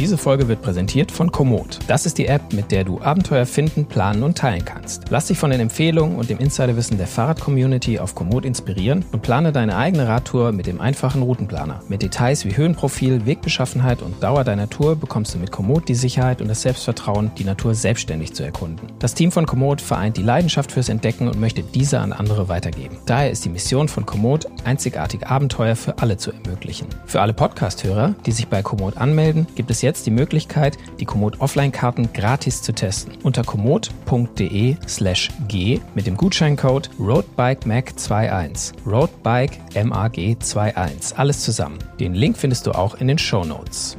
Diese Folge wird präsentiert von Komoot. Das ist die App, mit der du Abenteuer finden, planen und teilen kannst. Lass dich von den Empfehlungen und dem Insiderwissen der Fahrrad-Community auf Komoot inspirieren und plane deine eigene Radtour mit dem einfachen Routenplaner. Mit Details wie Höhenprofil, Wegbeschaffenheit und Dauer deiner Tour bekommst du mit Komoot die Sicherheit und das Selbstvertrauen, die Natur selbstständig zu erkunden. Das Team von Komoot vereint die Leidenschaft fürs Entdecken und möchte diese an andere weitergeben. Daher ist die Mission von Komoot, einzigartige Abenteuer für alle zu ermöglichen. Für alle Podcast-Hörer, die sich bei Komoot anmelden, gibt es jetzt die Möglichkeit, die Komoot Offline-Karten gratis zu testen. Unter komoot.de slash g mit dem Gutscheincode RoadBikeMag21. RoadBike MAG21. Alles zusammen. Den Link findest du auch in den Show Notes.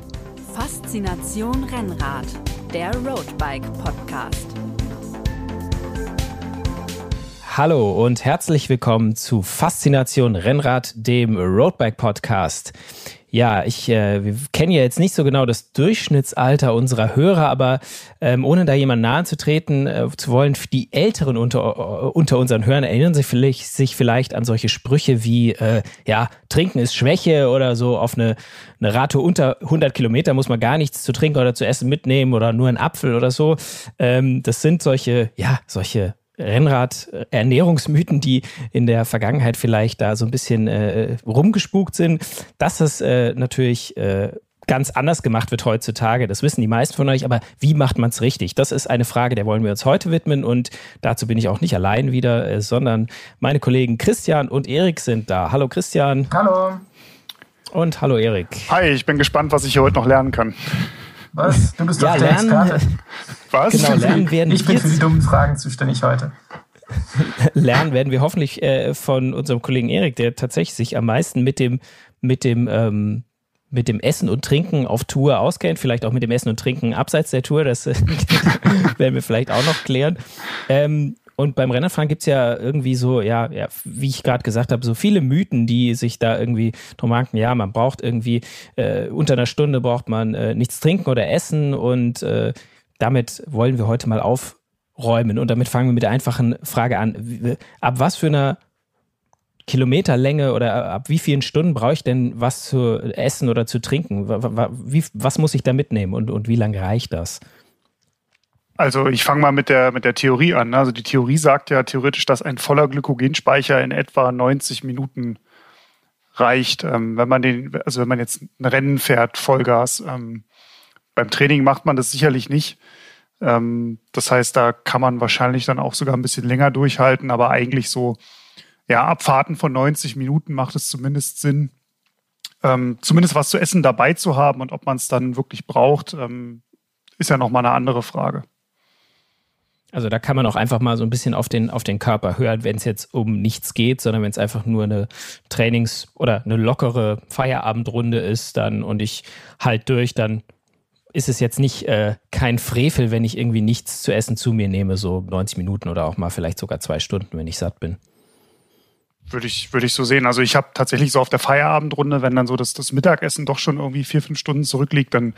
Faszination Rennrad, der Roadbike Podcast. Hallo und herzlich willkommen zu Faszination Rennrad, dem Roadbike Podcast. Ja, ich äh, wir kennen ja jetzt nicht so genau das Durchschnittsalter unserer Hörer, aber ähm, ohne da jemand nahe zu treten äh, zu wollen, die Älteren unter, äh, unter unseren Hörern erinnern sich vielleicht, sich vielleicht an solche Sprüche wie, äh, ja, Trinken ist Schwäche oder so auf eine, eine Radtour unter 100 Kilometer muss man gar nichts zu trinken oder zu essen mitnehmen oder nur einen Apfel oder so. Ähm, das sind solche, ja, solche Rennrad-Ernährungsmythen, die in der Vergangenheit vielleicht da so ein bisschen äh, rumgespukt sind, dass es äh, natürlich äh, ganz anders gemacht wird heutzutage. Das wissen die meisten von euch, aber wie macht man es richtig? Das ist eine Frage, der wollen wir uns heute widmen und dazu bin ich auch nicht allein wieder, äh, sondern meine Kollegen Christian und Erik sind da. Hallo Christian. Hallo. Und hallo Erik. Hi, ich bin gespannt, was ich hier heute noch lernen kann. Was? Du bist ja, doch der lernen, Experte. Was? Genau, lernen werden Ich bin für die dummen Fragen zuständig heute. lernen werden wir hoffentlich äh, von unserem Kollegen Erik, der tatsächlich sich am meisten mit dem, mit dem, ähm, mit dem Essen und Trinken auf Tour auskennt, vielleicht auch mit dem Essen und Trinken abseits der Tour, das äh, werden wir vielleicht auch noch klären. Ähm, und beim Rennradfahren gibt es ja irgendwie so, ja, ja wie ich gerade gesagt habe, so viele Mythen, die sich da irgendwie drum ranken. Ja, man braucht irgendwie, äh, unter einer Stunde braucht man äh, nichts trinken oder essen und äh, damit wollen wir heute mal aufräumen. Und damit fangen wir mit der einfachen Frage an. Ab was für einer Kilometerlänge oder ab wie vielen Stunden brauche ich denn was zu essen oder zu trinken? Was muss ich da mitnehmen und, und wie lange reicht das? Also ich fange mal mit der, mit der Theorie an. Also die Theorie sagt ja theoretisch, dass ein voller Glykogenspeicher in etwa 90 Minuten reicht. Ähm, wenn man den, also wenn man jetzt ein Rennen fährt, Vollgas. Ähm, beim Training macht man das sicherlich nicht. Ähm, das heißt, da kann man wahrscheinlich dann auch sogar ein bisschen länger durchhalten, aber eigentlich so, ja, Abfahrten von 90 Minuten macht es zumindest Sinn, ähm, zumindest was zu essen dabei zu haben und ob man es dann wirklich braucht, ähm, ist ja nochmal eine andere Frage. Also da kann man auch einfach mal so ein bisschen auf den, auf den Körper hören, wenn es jetzt um nichts geht, sondern wenn es einfach nur eine Trainings- oder eine lockere Feierabendrunde ist dann und ich halt durch, dann ist es jetzt nicht äh, kein Frevel, wenn ich irgendwie nichts zu essen zu mir nehme, so 90 Minuten oder auch mal vielleicht sogar zwei Stunden, wenn ich satt bin. Würde ich, würde ich so sehen. Also ich habe tatsächlich so auf der Feierabendrunde, wenn dann so das, das Mittagessen doch schon irgendwie vier, fünf Stunden zurückliegt, dann,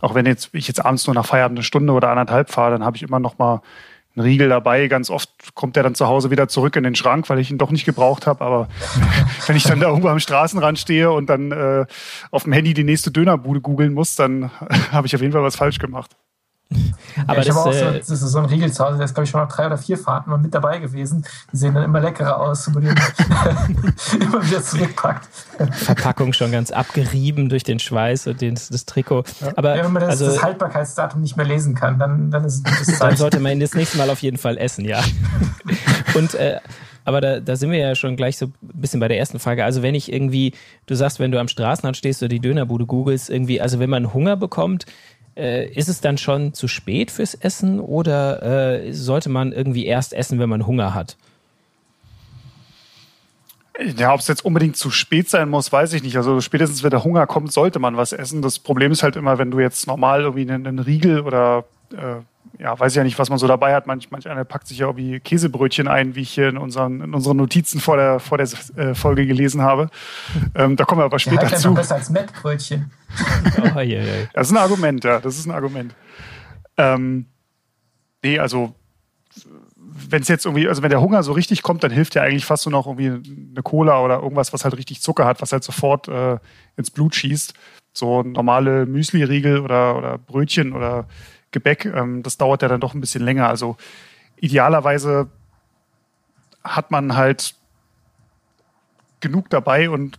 auch wenn jetzt, ich jetzt abends nur nach Feierabend eine Stunde oder anderthalb fahre, dann habe ich immer noch mal einen Riegel dabei. Ganz oft kommt der dann zu Hause wieder zurück in den Schrank, weil ich ihn doch nicht gebraucht habe. Aber wenn ich dann da irgendwo am Straßenrand stehe und dann äh, auf dem Handy die nächste Dönerbude googeln muss, dann habe ich auf jeden Fall was falsch gemacht. Aber ja, ich das, habe auch so, äh, das ist so ein Riegel zu Hause, der ist, glaube ich, schon nach drei oder vier Fahrten mal mit dabei gewesen. Die sehen dann immer leckerer aus, wenn man den immer wieder zurückpackt. Verpackung schon ganz abgerieben durch den Schweiß und den, das Trikot. Aber ja, wenn man das, also, das Haltbarkeitsdatum nicht mehr lesen kann, dann, dann ist es dann sollte man ihn das nächste Mal auf jeden Fall essen, ja. Und äh, aber da, da sind wir ja schon gleich so ein bisschen bei der ersten Frage. Also wenn ich irgendwie, du sagst, wenn du am Straßenrand stehst oder die Dönerbude googelst, irgendwie, also wenn man Hunger bekommt, äh, ist es dann schon zu spät fürs Essen oder äh, sollte man irgendwie erst essen, wenn man Hunger hat? Ja, ob es jetzt unbedingt zu spät sein muss, weiß ich nicht. Also spätestens, wenn der Hunger kommt, sollte man was essen. Das Problem ist halt immer, wenn du jetzt normal irgendwie einen, einen Riegel oder äh, ja, weiß ich ja nicht, was man so dabei hat. Manch, manch einer packt sich ja irgendwie Käsebrötchen ein, wie ich hier in unseren, in unseren Notizen vor der, vor der äh, Folge gelesen habe. Ähm, da kommen wir aber Der später Halbleiter zu. noch besser als Mettbrötchen. Oh, je, je. Das ist ein Argument, ja, das ist ein Argument. Ähm, nee, also wenn es jetzt irgendwie, also wenn der Hunger so richtig kommt, dann hilft ja eigentlich fast nur noch irgendwie eine Cola oder irgendwas, was halt richtig Zucker hat, was halt sofort äh, ins Blut schießt. So normale Müsli-Riegel oder, oder Brötchen oder Gebäck, ähm, das dauert ja dann doch ein bisschen länger. Also idealerweise hat man halt genug dabei und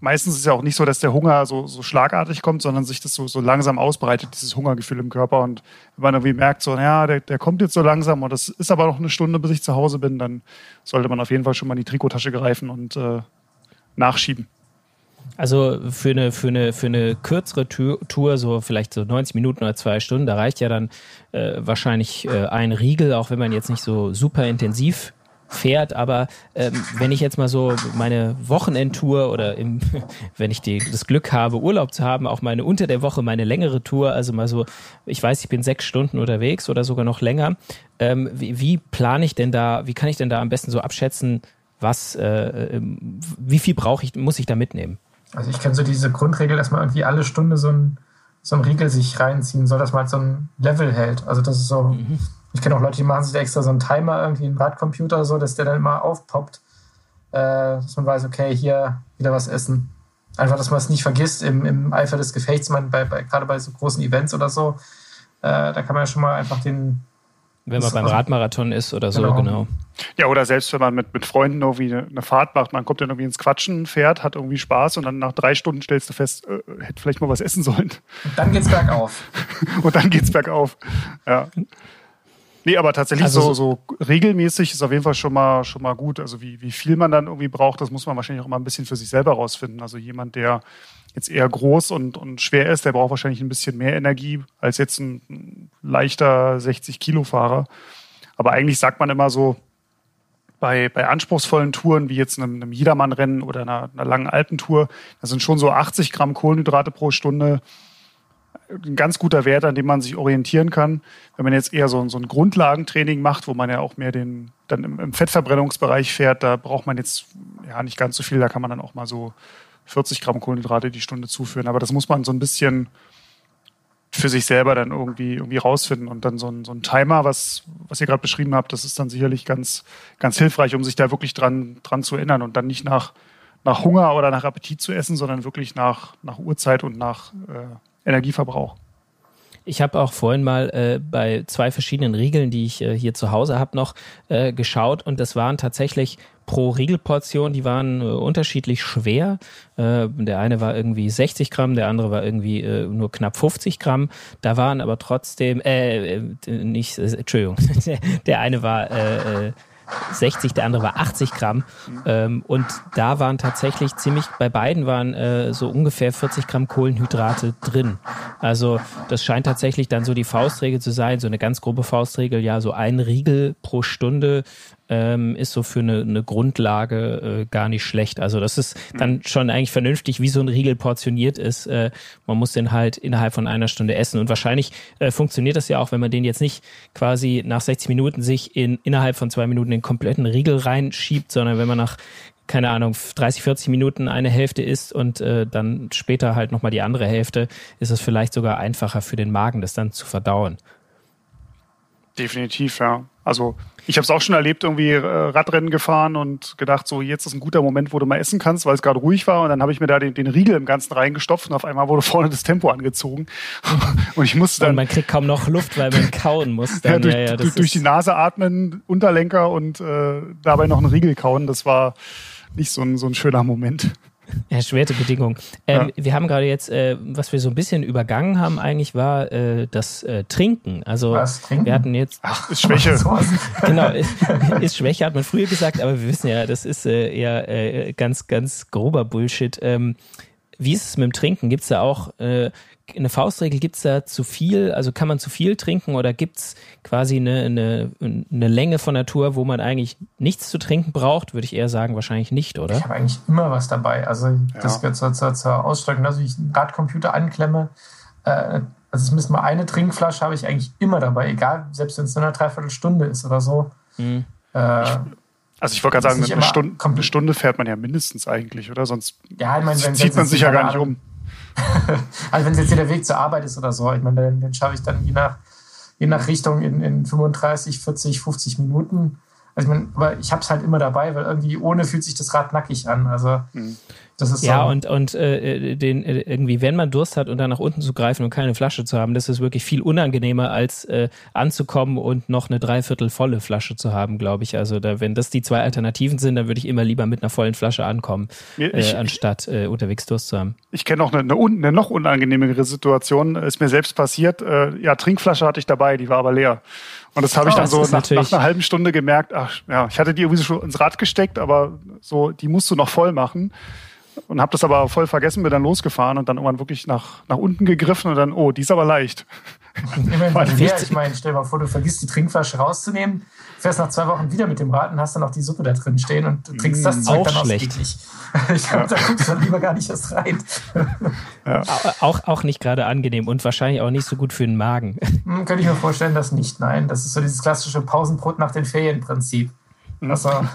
meistens ist es ja auch nicht so, dass der Hunger so, so schlagartig kommt, sondern sich das so, so langsam ausbreitet, dieses Hungergefühl im Körper. Und wenn man irgendwie merkt, so, ja, der, der kommt jetzt so langsam und das ist aber noch eine Stunde, bis ich zu Hause bin, dann sollte man auf jeden Fall schon mal in die Trikotasche greifen und äh, nachschieben. Also für eine, für eine, für eine kürzere Tour, so vielleicht so 90 Minuten oder zwei Stunden, da reicht ja dann äh, wahrscheinlich äh, ein Riegel, auch wenn man jetzt nicht so super intensiv fährt. Aber ähm, wenn ich jetzt mal so meine Wochenendtour oder im, wenn ich die, das Glück habe, Urlaub zu haben, auch meine unter der Woche meine längere Tour, also mal so, ich weiß, ich bin sechs Stunden unterwegs oder sogar noch länger. Ähm, wie, wie plane ich denn da, wie kann ich denn da am besten so abschätzen, was, äh, ähm, wie viel brauche ich, muss ich da mitnehmen? Also ich kenne so diese Grundregel, dass man irgendwie alle Stunde so ein, so ein Riegel sich reinziehen soll, dass man halt so ein Level hält. Also das ist so, mhm. Ich kenne auch Leute, die machen sich da extra so einen Timer irgendwie im Radcomputer so, dass der dann immer aufpoppt, äh, dass man weiß, okay, hier wieder was essen. Einfach, dass man es nicht vergisst im, im Eifer des Gefechts, man bei, bei, gerade bei so großen Events oder so, äh, da kann man ja schon mal einfach den. Wenn man beim Radmarathon ist oder so, genau. genau. Ja, oder selbst wenn man mit, mit Freunden irgendwie eine Fahrt macht, man kommt dann irgendwie ins Quatschen, fährt, hat irgendwie Spaß und dann nach drei Stunden stellst du fest, äh, hätte vielleicht mal was essen sollen. Und dann geht's bergauf. und dann geht's bergauf. Ja. Nee, aber tatsächlich also, so, so regelmäßig ist auf jeden Fall schon mal, schon mal gut. Also wie, wie viel man dann irgendwie braucht, das muss man wahrscheinlich auch mal ein bisschen für sich selber rausfinden. Also jemand, der jetzt eher groß und, und schwer ist, der braucht wahrscheinlich ein bisschen mehr Energie als jetzt ein leichter 60-Kilo-Fahrer. Aber eigentlich sagt man immer so, bei, bei anspruchsvollen Touren wie jetzt einem, einem Jedermann-Rennen oder einer, einer langen Alpentour, da sind schon so 80 Gramm Kohlenhydrate pro Stunde ein ganz guter Wert, an dem man sich orientieren kann. Wenn man jetzt eher so, so ein Grundlagentraining macht, wo man ja auch mehr den, dann im, im, Fettverbrennungsbereich fährt, da braucht man jetzt ja nicht ganz so viel, da kann man dann auch mal so 40 Gramm Kohlenhydrate die Stunde zuführen. Aber das muss man so ein bisschen für sich selber dann irgendwie, irgendwie rausfinden. Und dann so ein, so ein Timer, was, was ihr gerade beschrieben habt, das ist dann sicherlich ganz, ganz hilfreich, um sich da wirklich dran, dran zu erinnern und dann nicht nach, nach Hunger oder nach Appetit zu essen, sondern wirklich nach, nach Uhrzeit und nach äh, Energieverbrauch. Ich habe auch vorhin mal äh, bei zwei verschiedenen Riegeln, die ich äh, hier zu Hause habe, noch äh, geschaut und das waren tatsächlich pro Riegelportion, die waren äh, unterschiedlich schwer. Äh, der eine war irgendwie 60 Gramm, der andere war irgendwie äh, nur knapp 50 Gramm. Da waren aber trotzdem, äh, nicht, Entschuldigung, der eine war 60, der andere war 80 Gramm. Ähm, und da waren tatsächlich ziemlich, bei beiden waren äh, so ungefähr 40 Gramm Kohlenhydrate drin. Also das scheint tatsächlich dann so die Faustregel zu sein, so eine ganz grobe Faustregel, ja, so ein Riegel pro Stunde ähm, ist so für eine, eine Grundlage äh, gar nicht schlecht. Also das ist dann schon eigentlich vernünftig, wie so ein Riegel portioniert ist. Äh, man muss den halt innerhalb von einer Stunde essen. Und wahrscheinlich äh, funktioniert das ja auch, wenn man den jetzt nicht quasi nach 60 Minuten sich in innerhalb von zwei Minuten den kompletten Riegel reinschiebt, sondern wenn man nach keine Ahnung, 30, 40 Minuten eine Hälfte isst und äh, dann später halt nochmal die andere Hälfte, ist es vielleicht sogar einfacher für den Magen, das dann zu verdauen. Definitiv, ja. Also ich habe es auch schon erlebt, irgendwie äh, Radrennen gefahren und gedacht, so jetzt ist ein guter Moment, wo du mal essen kannst, weil es gerade ruhig war. Und dann habe ich mir da den, den, Riegel im Ganzen reingestopft und auf einmal wurde vorne das Tempo angezogen. und ich musste dann. Und man kriegt kaum noch Luft, weil man kauen muss. Dann. ja, durch, ja, ja, durch, durch die Nase atmen, Unterlenker und äh, dabei noch einen Riegel kauen. Das war nicht so ein, so ein schöner Moment. Erschwerte Bedingungen. Ähm, ja. Wir haben gerade jetzt, äh, was wir so ein bisschen übergangen haben, eigentlich war äh, das äh, Trinken. Also was, Trinken? wir hatten jetzt. Ach, ist Schwäche. genau, ist, ist, Schwäche, hat man früher gesagt, aber wir wissen ja, das ist äh, eher äh, ganz, ganz grober Bullshit. Ähm, wie ist es mit dem Trinken? Gibt es da auch äh, eine Faustregel? Gibt es da zu viel? Also kann man zu viel trinken oder gibt es quasi eine, eine, eine Länge von Natur, wo man eigentlich nichts zu trinken braucht? Würde ich eher sagen, wahrscheinlich nicht, oder? Ich habe eigentlich immer was dabei. Also ja. das gehört zur, zur, zur Ausstattung. Also ich einen Radcomputer anklemme. Äh, also zumindest mal eine Trinkflasche habe ich eigentlich immer dabei, egal, selbst wenn es nur eine Dreiviertelstunde ist oder so. Mhm. Äh, also ich wollte gerade sagen, eine Stunde, eine Stunde, fährt man ja mindestens eigentlich, oder? Sonst ja, ich wenn, zieht man sich ja gar nicht um. also wenn es jetzt hier der Weg zur Arbeit ist oder so, ich meine, den, den schaffe ich dann je nach, je nach Richtung in, in 35, 40, 50 Minuten. Also ich mein, aber ich habe es halt immer dabei, weil irgendwie ohne fühlt sich das Rad nackig an. Also mhm. Das ist ja, so. und, und äh, den, äh, irgendwie, wenn man Durst hat und dann nach unten zu greifen und keine Flasche zu haben, das ist wirklich viel unangenehmer, als äh, anzukommen und noch eine dreiviertel volle Flasche zu haben, glaube ich. Also da, wenn das die zwei Alternativen sind, dann würde ich immer lieber mit einer vollen Flasche ankommen, ich, äh, anstatt äh, unterwegs Durst zu haben. Ich kenne noch eine, eine, eine, noch unangenehmere Situation, ist mir selbst passiert. Äh, ja, Trinkflasche hatte ich dabei, die war aber leer. Und das habe ich oh, dann so nach, nach, einer halben Stunde gemerkt, ach ja, ich hatte die irgendwie schon ins Rad gesteckt, aber so, die musst du noch voll machen und habe das aber voll vergessen, bin dann losgefahren und dann irgendwann wirklich nach, nach unten gegriffen und dann, oh, die ist aber leicht. Immerhin ich meine, stell dir mal vor, du vergisst die Trinkflasche rauszunehmen, fährst nach zwei Wochen wieder mit dem Rad und hast dann noch die Suppe da drin stehen und du trinkst das mm, Zeug auch dann schlecht. Ich glaube, ja. da guckst du dann lieber gar nicht erst rein. Ja. Auch, auch nicht gerade angenehm und wahrscheinlich auch nicht so gut für den Magen. Hm, könnte ich mir vorstellen, dass nicht. Nein, das ist so dieses klassische Pausenbrot nach den Ferien-Prinzip. Also.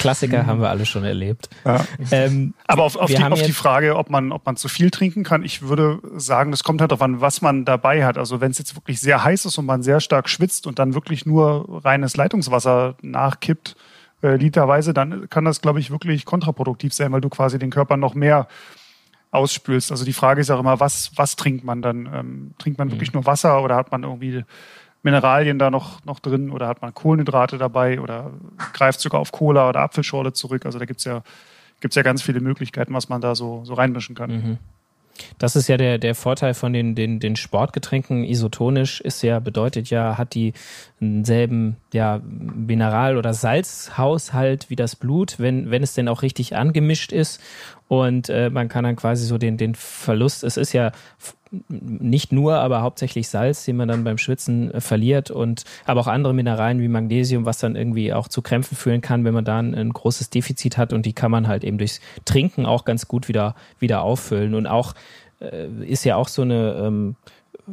Klassiker haben wir alle schon erlebt. Ja. Ähm, Aber auf, auf, die, auf die, Frage, ob man, ob man zu viel trinken kann, ich würde sagen, das kommt halt darauf an, was man dabei hat. Also wenn es jetzt wirklich sehr heiß ist und man sehr stark schwitzt und dann wirklich nur reines Leitungswasser nachkippt, äh, literweise, dann kann das, glaube ich, wirklich kontraproduktiv sein, weil du quasi den Körper noch mehr ausspülst. Also die Frage ist auch immer, was, was trinkt man dann? Ähm, trinkt man mhm. wirklich nur Wasser oder hat man irgendwie Mineralien da noch, noch drin oder hat man Kohlenhydrate dabei oder greift sogar auf Cola oder Apfelschorle zurück. Also da gibt es ja, gibt's ja ganz viele Möglichkeiten, was man da so, so reinmischen kann. Mhm. Das ist ja der, der Vorteil von den, den, den Sportgetränken. Isotonisch ist ja, bedeutet ja, hat die denselben ja, Mineral- oder Salzhaushalt wie das Blut, wenn, wenn es denn auch richtig angemischt ist. Und äh, man kann dann quasi so den, den Verlust, es ist ja nicht nur, aber hauptsächlich Salz, den man dann beim Schwitzen äh, verliert und aber auch andere Mineralien wie Magnesium, was dann irgendwie auch zu Krämpfen führen kann, wenn man da ein, ein großes Defizit hat und die kann man halt eben durchs Trinken auch ganz gut wieder, wieder auffüllen und auch äh, ist ja auch so eine ähm,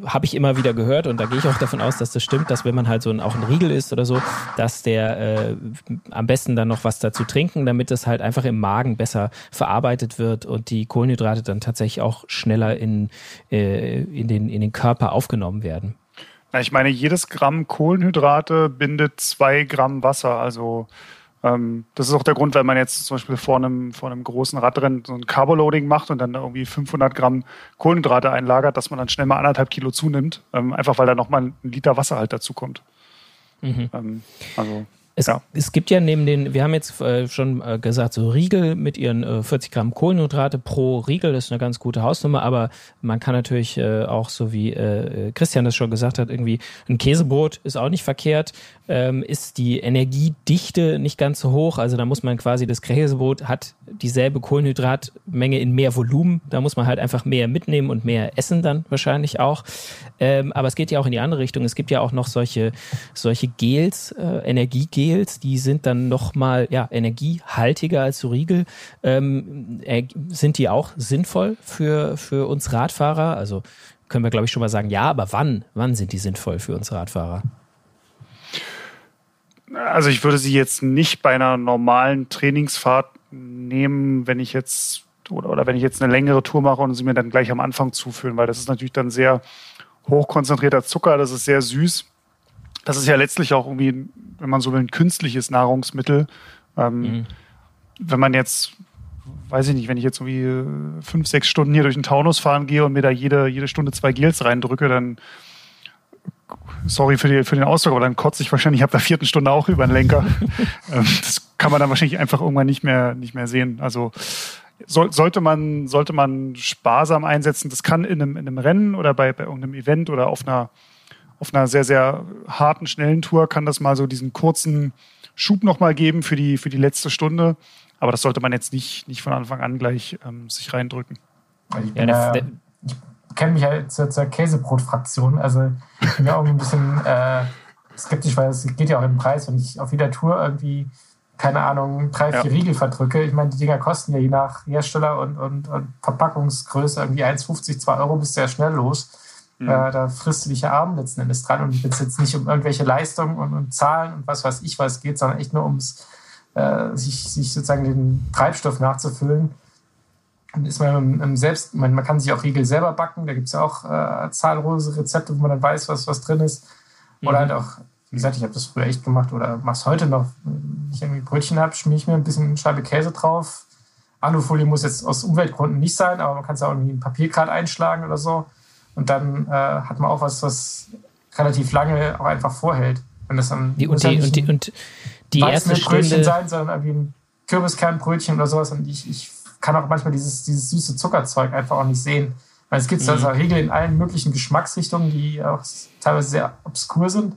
habe ich immer wieder gehört und da gehe ich auch davon aus, dass das stimmt, dass wenn man halt so ein, auch ein Riegel ist oder so, dass der äh, am besten dann noch was dazu trinken, damit es halt einfach im Magen besser verarbeitet wird und die Kohlenhydrate dann tatsächlich auch schneller in, äh, in, den, in den Körper aufgenommen werden. Ich meine, jedes Gramm Kohlenhydrate bindet zwei Gramm Wasser, also ähm, das ist auch der Grund, wenn man jetzt zum Beispiel vor einem, vor einem großen Radrennen so ein Carboloading macht und dann irgendwie 500 Gramm Kohlenhydrate einlagert, dass man dann schnell mal anderthalb Kilo zunimmt, ähm, einfach weil da nochmal ein Liter Wasser halt dazu kommt. Mhm. Ähm, also es, ja. es gibt ja neben den, wir haben jetzt äh, schon äh, gesagt, so Riegel mit ihren äh, 40 Gramm Kohlenhydrate pro Riegel, das ist eine ganz gute Hausnummer, aber man kann natürlich äh, auch, so wie äh, Christian das schon gesagt hat, irgendwie ein Käsebrot ist auch nicht verkehrt, ähm, ist die Energiedichte nicht ganz so hoch, also da muss man quasi, das Käsebrot hat dieselbe Kohlenhydratmenge in mehr Volumen, da muss man halt einfach mehr mitnehmen und mehr essen dann wahrscheinlich auch, ähm, aber es geht ja auch in die andere Richtung, es gibt ja auch noch solche, solche Gels, äh, Energiegels, Gels, die sind dann nochmal ja, energiehaltiger als so Riegel. Ähm, äh, sind die auch sinnvoll für, für uns Radfahrer? Also können wir, glaube ich, schon mal sagen, ja, aber wann? Wann sind die sinnvoll für uns Radfahrer? Also ich würde sie jetzt nicht bei einer normalen Trainingsfahrt nehmen, wenn ich jetzt oder, oder wenn ich jetzt eine längere Tour mache und sie mir dann gleich am Anfang zuführen, weil das ist natürlich dann sehr hochkonzentrierter Zucker, das ist sehr süß das ist ja letztlich auch irgendwie, wenn man so will, ein künstliches Nahrungsmittel. Ähm, mhm. Wenn man jetzt, weiß ich nicht, wenn ich jetzt irgendwie äh, fünf, sechs Stunden hier durch den Taunus fahren gehe und mir da jede, jede Stunde zwei Gels reindrücke, dann sorry für, die, für den Ausdruck, aber dann kotze ich wahrscheinlich ab der vierten Stunde auch über den Lenker. Ähm, das kann man dann wahrscheinlich einfach irgendwann nicht mehr, nicht mehr sehen. Also soll, sollte, man, sollte man sparsam einsetzen. Das kann in einem, in einem Rennen oder bei, bei irgendeinem Event oder auf einer auf einer sehr, sehr harten, schnellen Tour kann das mal so diesen kurzen Schub nochmal geben für die, für die letzte Stunde. Aber das sollte man jetzt nicht, nicht von Anfang an gleich ähm, sich reindrücken. Ich, ja, äh, ich kenne mich ja zur, zur Käsebrot-Fraktion. Also ich bin ja auch ein bisschen äh, skeptisch, weil es geht ja auch im Preis. Wenn ich auf jeder Tour irgendwie, keine Ahnung, drei, vier ja. Riegel verdrücke, ich meine, die Dinger kosten ja je nach Hersteller und, und, und Verpackungsgröße irgendwie 1,50, 2 Euro, bist du ja schnell los. Mhm. Äh, da frisst du dich ja Abend letzten Endes dran und wenn es jetzt nicht um irgendwelche Leistungen und, und, Zahlen und was weiß ich was geht, sondern echt nur ums äh, sich, sich sozusagen den Treibstoff nachzufüllen. Und ist man im, im selbst, man, man kann sich auch Riegel selber backen, da gibt es ja auch äh, zahllose Rezepte, wo man dann weiß, was, was drin ist. Oder mhm. halt auch wie gesagt, ich habe das früher echt gemacht oder mach's heute noch. Wenn ich irgendwie Brötchen habe, schmier ich mir ein bisschen Scheibe Käse drauf. Alufolie muss jetzt aus Umweltgründen nicht sein, aber man kann es auch irgendwie in Papiergrad einschlagen oder so. Und dann äh, hat man auch was, was relativ lange auch einfach vorhält. Wenn das dann die, und, die, und, die, und die erste Stunde sein, sondern irgendwie ein Kürbiskernbrötchen oder sowas. Und ich, ich kann auch manchmal dieses, dieses süße Zuckerzeug einfach auch nicht sehen. Weil es gibt mhm. also Regeln in allen möglichen Geschmacksrichtungen, die auch teilweise sehr obskur sind.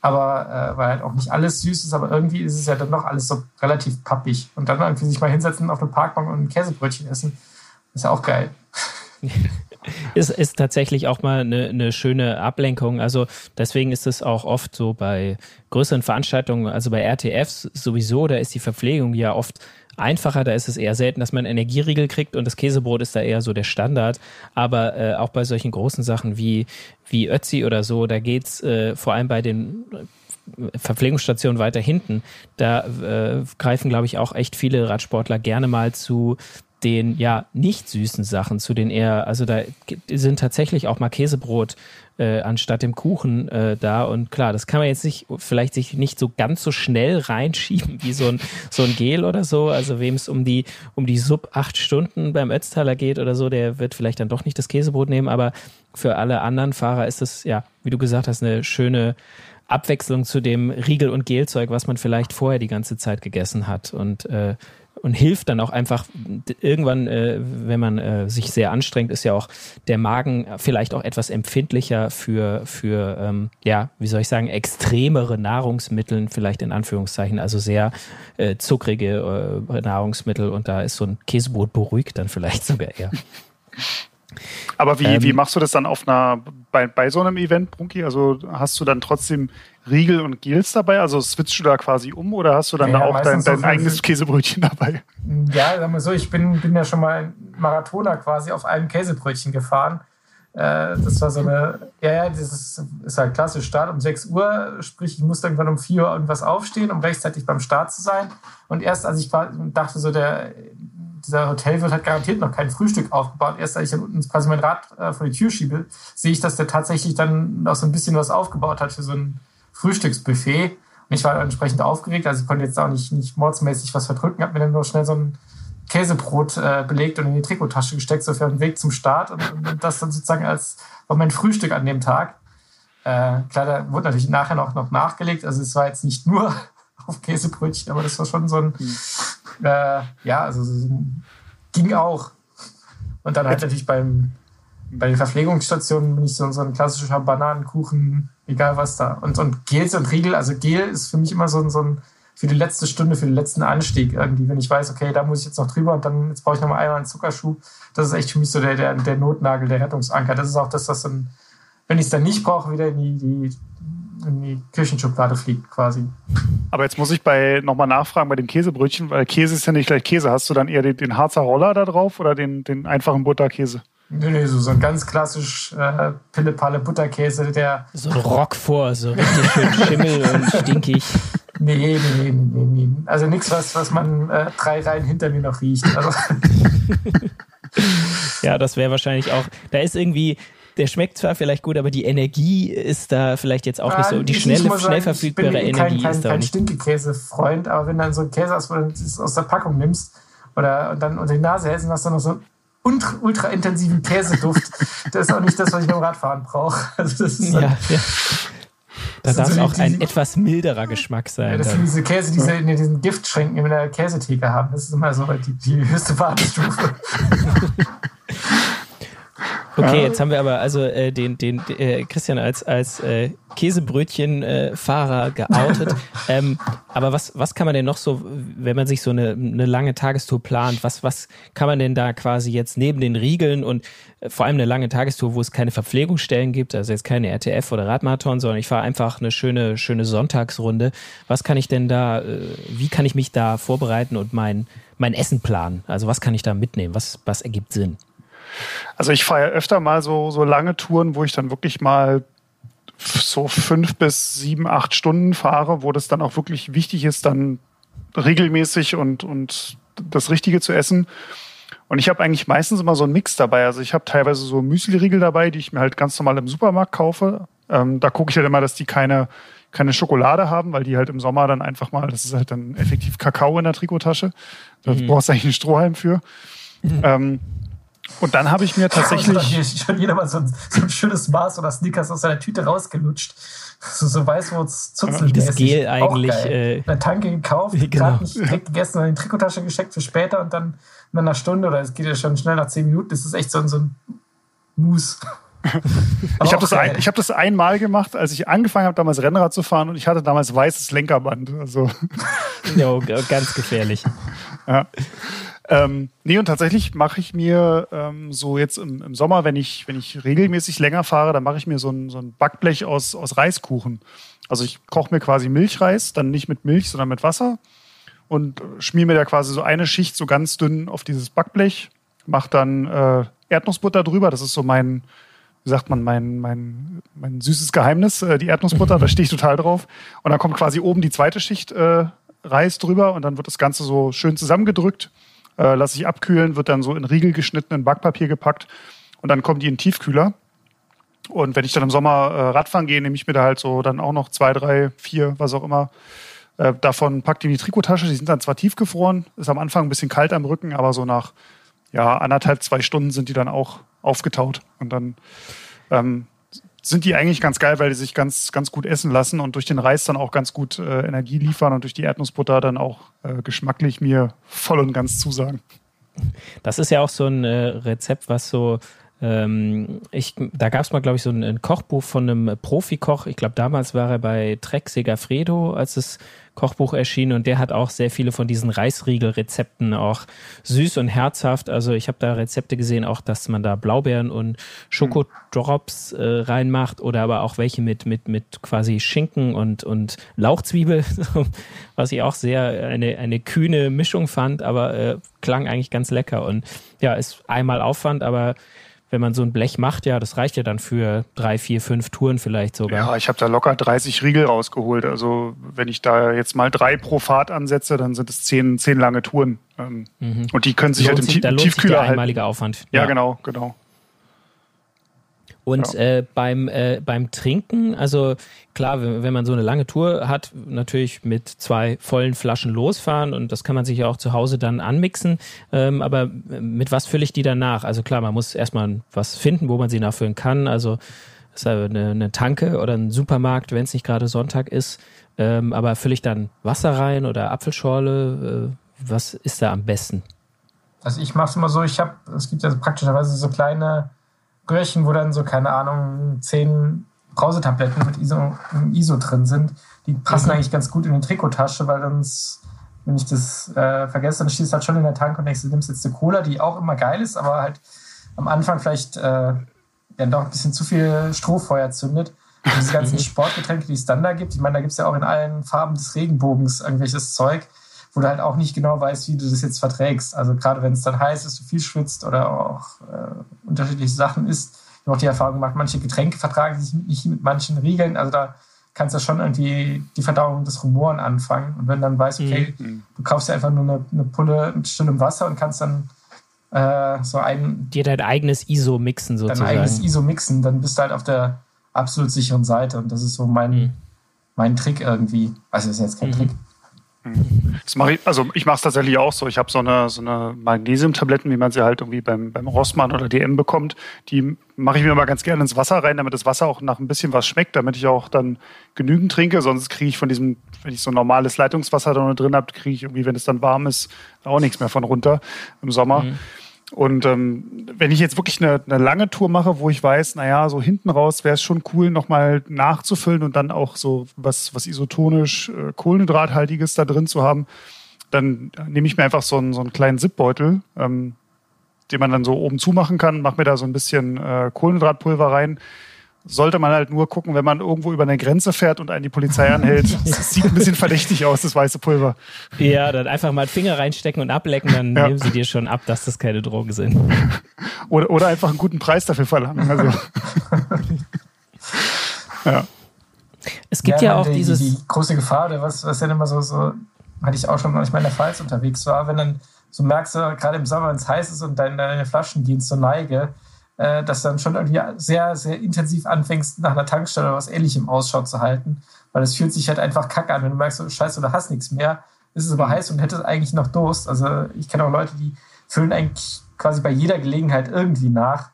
Aber äh, weil halt auch nicht alles süß ist, aber irgendwie ist es ja dann doch alles so relativ pappig. Und dann irgendwie sich mal hinsetzen auf eine Parkbank und ein Käsebrötchen essen, ist ja auch geil. ist, ist tatsächlich auch mal eine, eine schöne Ablenkung. Also deswegen ist es auch oft so bei größeren Veranstaltungen, also bei RTFs sowieso, da ist die Verpflegung ja oft einfacher. Da ist es eher selten, dass man Energieriegel kriegt und das Käsebrot ist da eher so der Standard. Aber äh, auch bei solchen großen Sachen wie, wie Ötzi oder so, da geht's äh, vor allem bei den Verpflegungsstationen weiter hinten, da äh, greifen, glaube ich, auch echt viele Radsportler gerne mal zu den ja nicht süßen Sachen, zu den eher, also da sind tatsächlich auch mal Käsebrot äh, anstatt dem Kuchen äh, da. Und klar, das kann man jetzt nicht, vielleicht sich nicht so ganz so schnell reinschieben wie so ein, so ein Gel oder so. Also wem es um die, um die Sub acht Stunden beim Ötztaler geht oder so, der wird vielleicht dann doch nicht das Käsebrot nehmen. Aber für alle anderen Fahrer ist es, ja, wie du gesagt hast, eine schöne Abwechslung zu dem Riegel- und Gelzeug, was man vielleicht vorher die ganze Zeit gegessen hat. Und äh, und hilft dann auch einfach irgendwann, äh, wenn man äh, sich sehr anstrengt, ist ja auch der Magen vielleicht auch etwas empfindlicher für, für ähm, ja, wie soll ich sagen, extremere Nahrungsmittel, vielleicht in Anführungszeichen, also sehr äh, zuckrige äh, Nahrungsmittel und da ist so ein Käsebrot beruhigt dann vielleicht sogar eher. Aber wie, ähm, wie machst du das dann auf einer, bei, bei so einem Event, Brunki? Also hast du dann trotzdem Riegel und Gels dabei? Also switchst du da quasi um oder hast du dann ja, da auch dein, dein eigenes Käsebrötchen dabei? Ja, sagen wir so, ich bin, bin ja schon mal Marathoner quasi auf einem Käsebrötchen gefahren. Äh, das war so eine, ja, ja, das ist, ist halt klassisch Start um 6 Uhr, sprich, ich musste irgendwann um 4 Uhr irgendwas aufstehen, um rechtzeitig beim Start zu sein. Und erst als ich dachte, so der, dieser Hotel wird halt garantiert noch kein Frühstück aufgebaut. Erst als ich dann unten quasi mein Rad äh, vor die Tür schiebe, sehe ich, dass der tatsächlich dann noch so ein bisschen was aufgebaut hat für so ein Frühstücksbuffet. Und ich war entsprechend aufgeregt, also ich konnte jetzt auch nicht, nicht mordsmäßig was verdrücken, habe mir dann nur schnell so ein Käsebrot äh, belegt und in die Trikottasche gesteckt, so für den Weg zum Start und, und das dann sozusagen als war mein Frühstück an dem Tag. Äh, klar, da wurde natürlich nachher noch, noch nachgelegt, also es war jetzt nicht nur auf Käsebrötchen, aber das war schon so ein, mhm. Äh, ja, also ging auch. Und dann halt natürlich beim, bei den Verpflegungsstationen bin ich so, so ein klassischer Bananenkuchen, egal was da. Und, und Gels und Riegel, also Gel ist für mich immer so ein, so ein für die letzte Stunde, für den letzten Anstieg irgendwie, wenn ich weiß, okay, da muss ich jetzt noch drüber und dann jetzt brauche ich noch mal einmal einen Zuckerschub. Das ist echt für mich so der, der, der Notnagel, der Rettungsanker. Das ist auch das, was dann, wenn ich es dann nicht brauche, wieder in die, die, in die Küchenschublade fliegt quasi. Aber jetzt muss ich bei nochmal nachfragen bei dem Käsebrötchen, weil Käse ist ja nicht gleich Käse. Hast du dann eher den, den Harzer Roller da drauf oder den, den einfachen Butterkäse? Nee, nee, so, so ein ganz klassisch äh, Pille-Palle Butterkäse, der. So ein Rock vor, so richtig schön Schimmel und stinkig. Nee, nee, nee, nee, nee. Also nichts, was, was man äh, drei Reihen hinter mir noch riecht. Also. ja, das wäre wahrscheinlich auch. Da ist irgendwie, der schmeckt zwar vielleicht gut, aber die Energie ist da vielleicht jetzt auch nicht so. Die schnelle, sagen, schnell verfügbare ich bin Energie kein, ist da kein, kein Stinkekäse-Freund, aber wenn du dann so einen Käse aus, aus der Packung nimmst oder und dann unter die Nase hältst, dann hast du noch so ultra, ultra intensiven Käseduft. das ist auch nicht das, was ich beim Radfahren brauche. Also das ist ja, ja. Da darf so auch die, ein etwas milderer Geschmack sein. Ja, das sind diese Käse, die sie in diesen Giftschränken in der Käsetheke haben. Das ist immer so die, die höchste Wartestufe. Okay, jetzt haben wir aber also äh, den, den äh, Christian als, als äh, Käsebrötchenfahrer geoutet. ähm, aber was, was kann man denn noch so, wenn man sich so eine, eine lange Tagestour plant, was, was kann man denn da quasi jetzt neben den Riegeln und äh, vor allem eine lange Tagestour, wo es keine Verpflegungsstellen gibt, also jetzt keine RTF oder Radmarathon, sondern ich fahre einfach eine schöne, schöne Sonntagsrunde. Was kann ich denn da, äh, wie kann ich mich da vorbereiten und mein, mein Essen planen? Also was kann ich da mitnehmen? Was, was ergibt Sinn? Also ich fahre ja öfter mal so, so lange Touren, wo ich dann wirklich mal so fünf bis sieben, acht Stunden fahre, wo das dann auch wirklich wichtig ist, dann regelmäßig und, und das Richtige zu essen. Und ich habe eigentlich meistens immer so einen Mix dabei. Also ich habe teilweise so Müsli-Riegel dabei, die ich mir halt ganz normal im Supermarkt kaufe. Ähm, da gucke ich halt immer, dass die keine, keine Schokolade haben, weil die halt im Sommer dann einfach mal, das ist halt dann effektiv Kakao in der Trikottasche. Da mhm. brauchst du eigentlich einen Strohhalm für. Mhm. Ähm, und dann habe ich mir tatsächlich. Schon jeder mal so ein, so ein schönes Maß oder Snickers aus seiner Tüte rausgelutscht. So, so Weißwurz Wie das Gel eigentlich. Äh, in der Tanke gekauft, genau. gerade nicht direkt gegessen in die Trikottasche gesteckt für später und dann in einer Stunde oder es geht ja schon schnell nach zehn Minuten, das ist echt so, so ein Mousse. ich habe das, ein, hab das einmal gemacht, als ich angefangen habe, damals Rennrad zu fahren und ich hatte damals weißes Lenkerband. Also. ja, ganz gefährlich. Ja. Ähm, nee, und tatsächlich mache ich mir ähm, so jetzt im, im, Sommer, wenn ich, wenn ich regelmäßig länger fahre, dann mache ich mir so ein, so ein Backblech aus, aus Reiskuchen. Also ich koche mir quasi Milchreis, dann nicht mit Milch, sondern mit Wasser und schmier mir da quasi so eine Schicht so ganz dünn auf dieses Backblech, mache dann äh, Erdnussbutter drüber. Das ist so mein, wie sagt man, mein, mein, mein süßes Geheimnis, äh, die Erdnussbutter, da stehe ich total drauf. Und dann kommt quasi oben die zweite Schicht äh, Reis drüber und dann wird das Ganze so schön zusammengedrückt äh, lasse ich abkühlen, wird dann so in Riegel geschnitten, in Backpapier gepackt und dann kommen die in den Tiefkühler. Und wenn ich dann im Sommer äh, Radfahren gehe, nehme ich mir da halt so dann auch noch zwei, drei, vier, was auch immer. Äh, davon packt die in die Trikottasche. Die sind dann zwar tiefgefroren, ist am Anfang ein bisschen kalt am Rücken, aber so nach ja, anderthalb, zwei Stunden sind die dann auch aufgetaut. Und dann ähm, sind die eigentlich ganz geil, weil die sich ganz, ganz gut essen lassen und durch den Reis dann auch ganz gut äh, Energie liefern und durch die Erdnussbutter dann auch äh, geschmacklich mir voll und ganz zusagen. Das ist ja auch so ein äh, Rezept, was so ähm, ich, da gab es mal, glaube ich, so ein, ein, Kochbuch von einem Profikoch. Ich glaube, damals war er bei Trek Segafredo, als das Kochbuch erschien und der hat auch sehr viele von diesen Reisriegel-Rezepten auch süß und herzhaft. Also ich habe da Rezepte gesehen, auch dass man da Blaubeeren und Schokodrops äh, reinmacht oder aber auch welche mit, mit, mit quasi Schinken und, und Lauchzwiebel, was ich auch sehr eine, eine kühne Mischung fand, aber äh, klang eigentlich ganz lecker und ja, ist einmal Aufwand, aber wenn man so ein Blech macht, ja, das reicht ja dann für drei, vier, fünf Touren vielleicht sogar. Ja, ich habe da locker 30 Riegel rausgeholt. Also wenn ich da jetzt mal drei pro Fahrt ansetze, dann sind es zehn, zehn lange Touren. Ähm, mhm. Und die können sich lohnt halt im sich, Tiefkühler sich der einmalige Aufwand. Ja, ja, genau, genau. Und ja. äh, beim, äh, beim Trinken, also klar, wenn, wenn, man so eine lange Tour hat, natürlich mit zwei vollen Flaschen losfahren und das kann man sich ja auch zu Hause dann anmixen. Ähm, aber mit was fülle ich die dann nach? Also klar, man muss erstmal was finden, wo man sie nachfüllen kann. Also ist eine, eine Tanke oder ein Supermarkt, wenn es nicht gerade Sonntag ist. Ähm, aber fülle ich dann Wasser rein oder Apfelschorle? Äh, was ist da am besten? Also ich mache es immer so, ich habe, es gibt ja praktischerweise so kleine Röhrchen, wo dann so, keine Ahnung, zehn Brausetabletten mit ISO, ISO drin sind. Die passen mhm. eigentlich ganz gut in die Trikottasche, weil sonst, wenn ich das äh, vergesse, dann stehst du halt schon in der Tank und denkst, du nimmst jetzt eine Cola, die auch immer geil ist, aber halt am Anfang vielleicht äh, ja doch ein bisschen zu viel Strohfeuer zündet. Und diese ganzen Sportgetränke, die es dann da gibt, ich meine, da gibt es ja auch in allen Farben des Regenbogens irgendwelches Zeug wo du halt auch nicht genau weißt, wie du das jetzt verträgst. Also gerade wenn es dann heiß ist, du viel schwitzt oder auch äh, unterschiedliche Sachen isst. Ich habe auch die Erfahrung gemacht, manche Getränke vertragen sich nicht mit manchen Riegeln. Also da kannst du schon irgendwie die Verdauung des Rumoren anfangen. Und wenn dann weißt, okay, mhm. du kaufst dir einfach nur eine, eine Pulle mit stillem Wasser und kannst dann äh, so ein... Dir dein eigenes ISO mixen sozusagen. Dein eigenes ISO mixen, dann bist du halt auf der absolut sicheren Seite. Und das ist so mein, mhm. mein Trick irgendwie. Also das ist jetzt kein mhm. Trick. Das mache ich, also ich mache es tatsächlich auch so. Ich habe so eine, so eine Magnesiumtabletten, wie man sie halt irgendwie beim, beim Rossmann oder DM bekommt. Die mache ich mir mal ganz gerne ins Wasser rein, damit das Wasser auch nach ein bisschen was schmeckt, damit ich auch dann genügend trinke. Sonst kriege ich von diesem, wenn ich so normales Leitungswasser da drin habe, kriege ich irgendwie, wenn es dann warm ist, auch nichts mehr von runter im Sommer. Mhm. Und ähm, wenn ich jetzt wirklich eine, eine lange Tour mache, wo ich weiß, naja, so hinten raus wäre es schon cool, nochmal nachzufüllen und dann auch so was, was isotonisch äh, Kohlenhydrathaltiges da drin zu haben, dann nehme ich mir einfach so einen, so einen kleinen Zipbeutel, ähm, den man dann so oben zumachen kann, mache mir da so ein bisschen äh, Kohlenhydratpulver rein, sollte man halt nur gucken, wenn man irgendwo über eine Grenze fährt und einen die Polizei anhält. Das sieht ein bisschen verdächtig aus, das weiße Pulver. Ja, dann einfach mal Finger reinstecken und ablecken, dann ja. nehmen sie dir schon ab, dass das keine Drogen sind. Oder, oder einfach einen guten Preis dafür verlangen. Also. ja. Es gibt ja, ja auch die, dieses. Die große Gefahr, oder was, was ja immer so, so, hatte ich auch schon manchmal in der Pfalz unterwegs war, wenn dann so merkst du, gerade im Sommer, wenn es heiß ist und deine, deine Flaschen gehen zur Neige, äh, dass du dann schon irgendwie sehr, sehr intensiv anfängst, nach einer Tankstelle oder was ähnlichem Ausschau zu halten. Weil es fühlt sich halt einfach kacke an, wenn du merkst, oh, scheiße, du hast nichts mehr, ist es aber mhm. heiß und hättest eigentlich noch Durst. Also ich kenne auch Leute, die füllen eigentlich quasi bei jeder Gelegenheit irgendwie nach.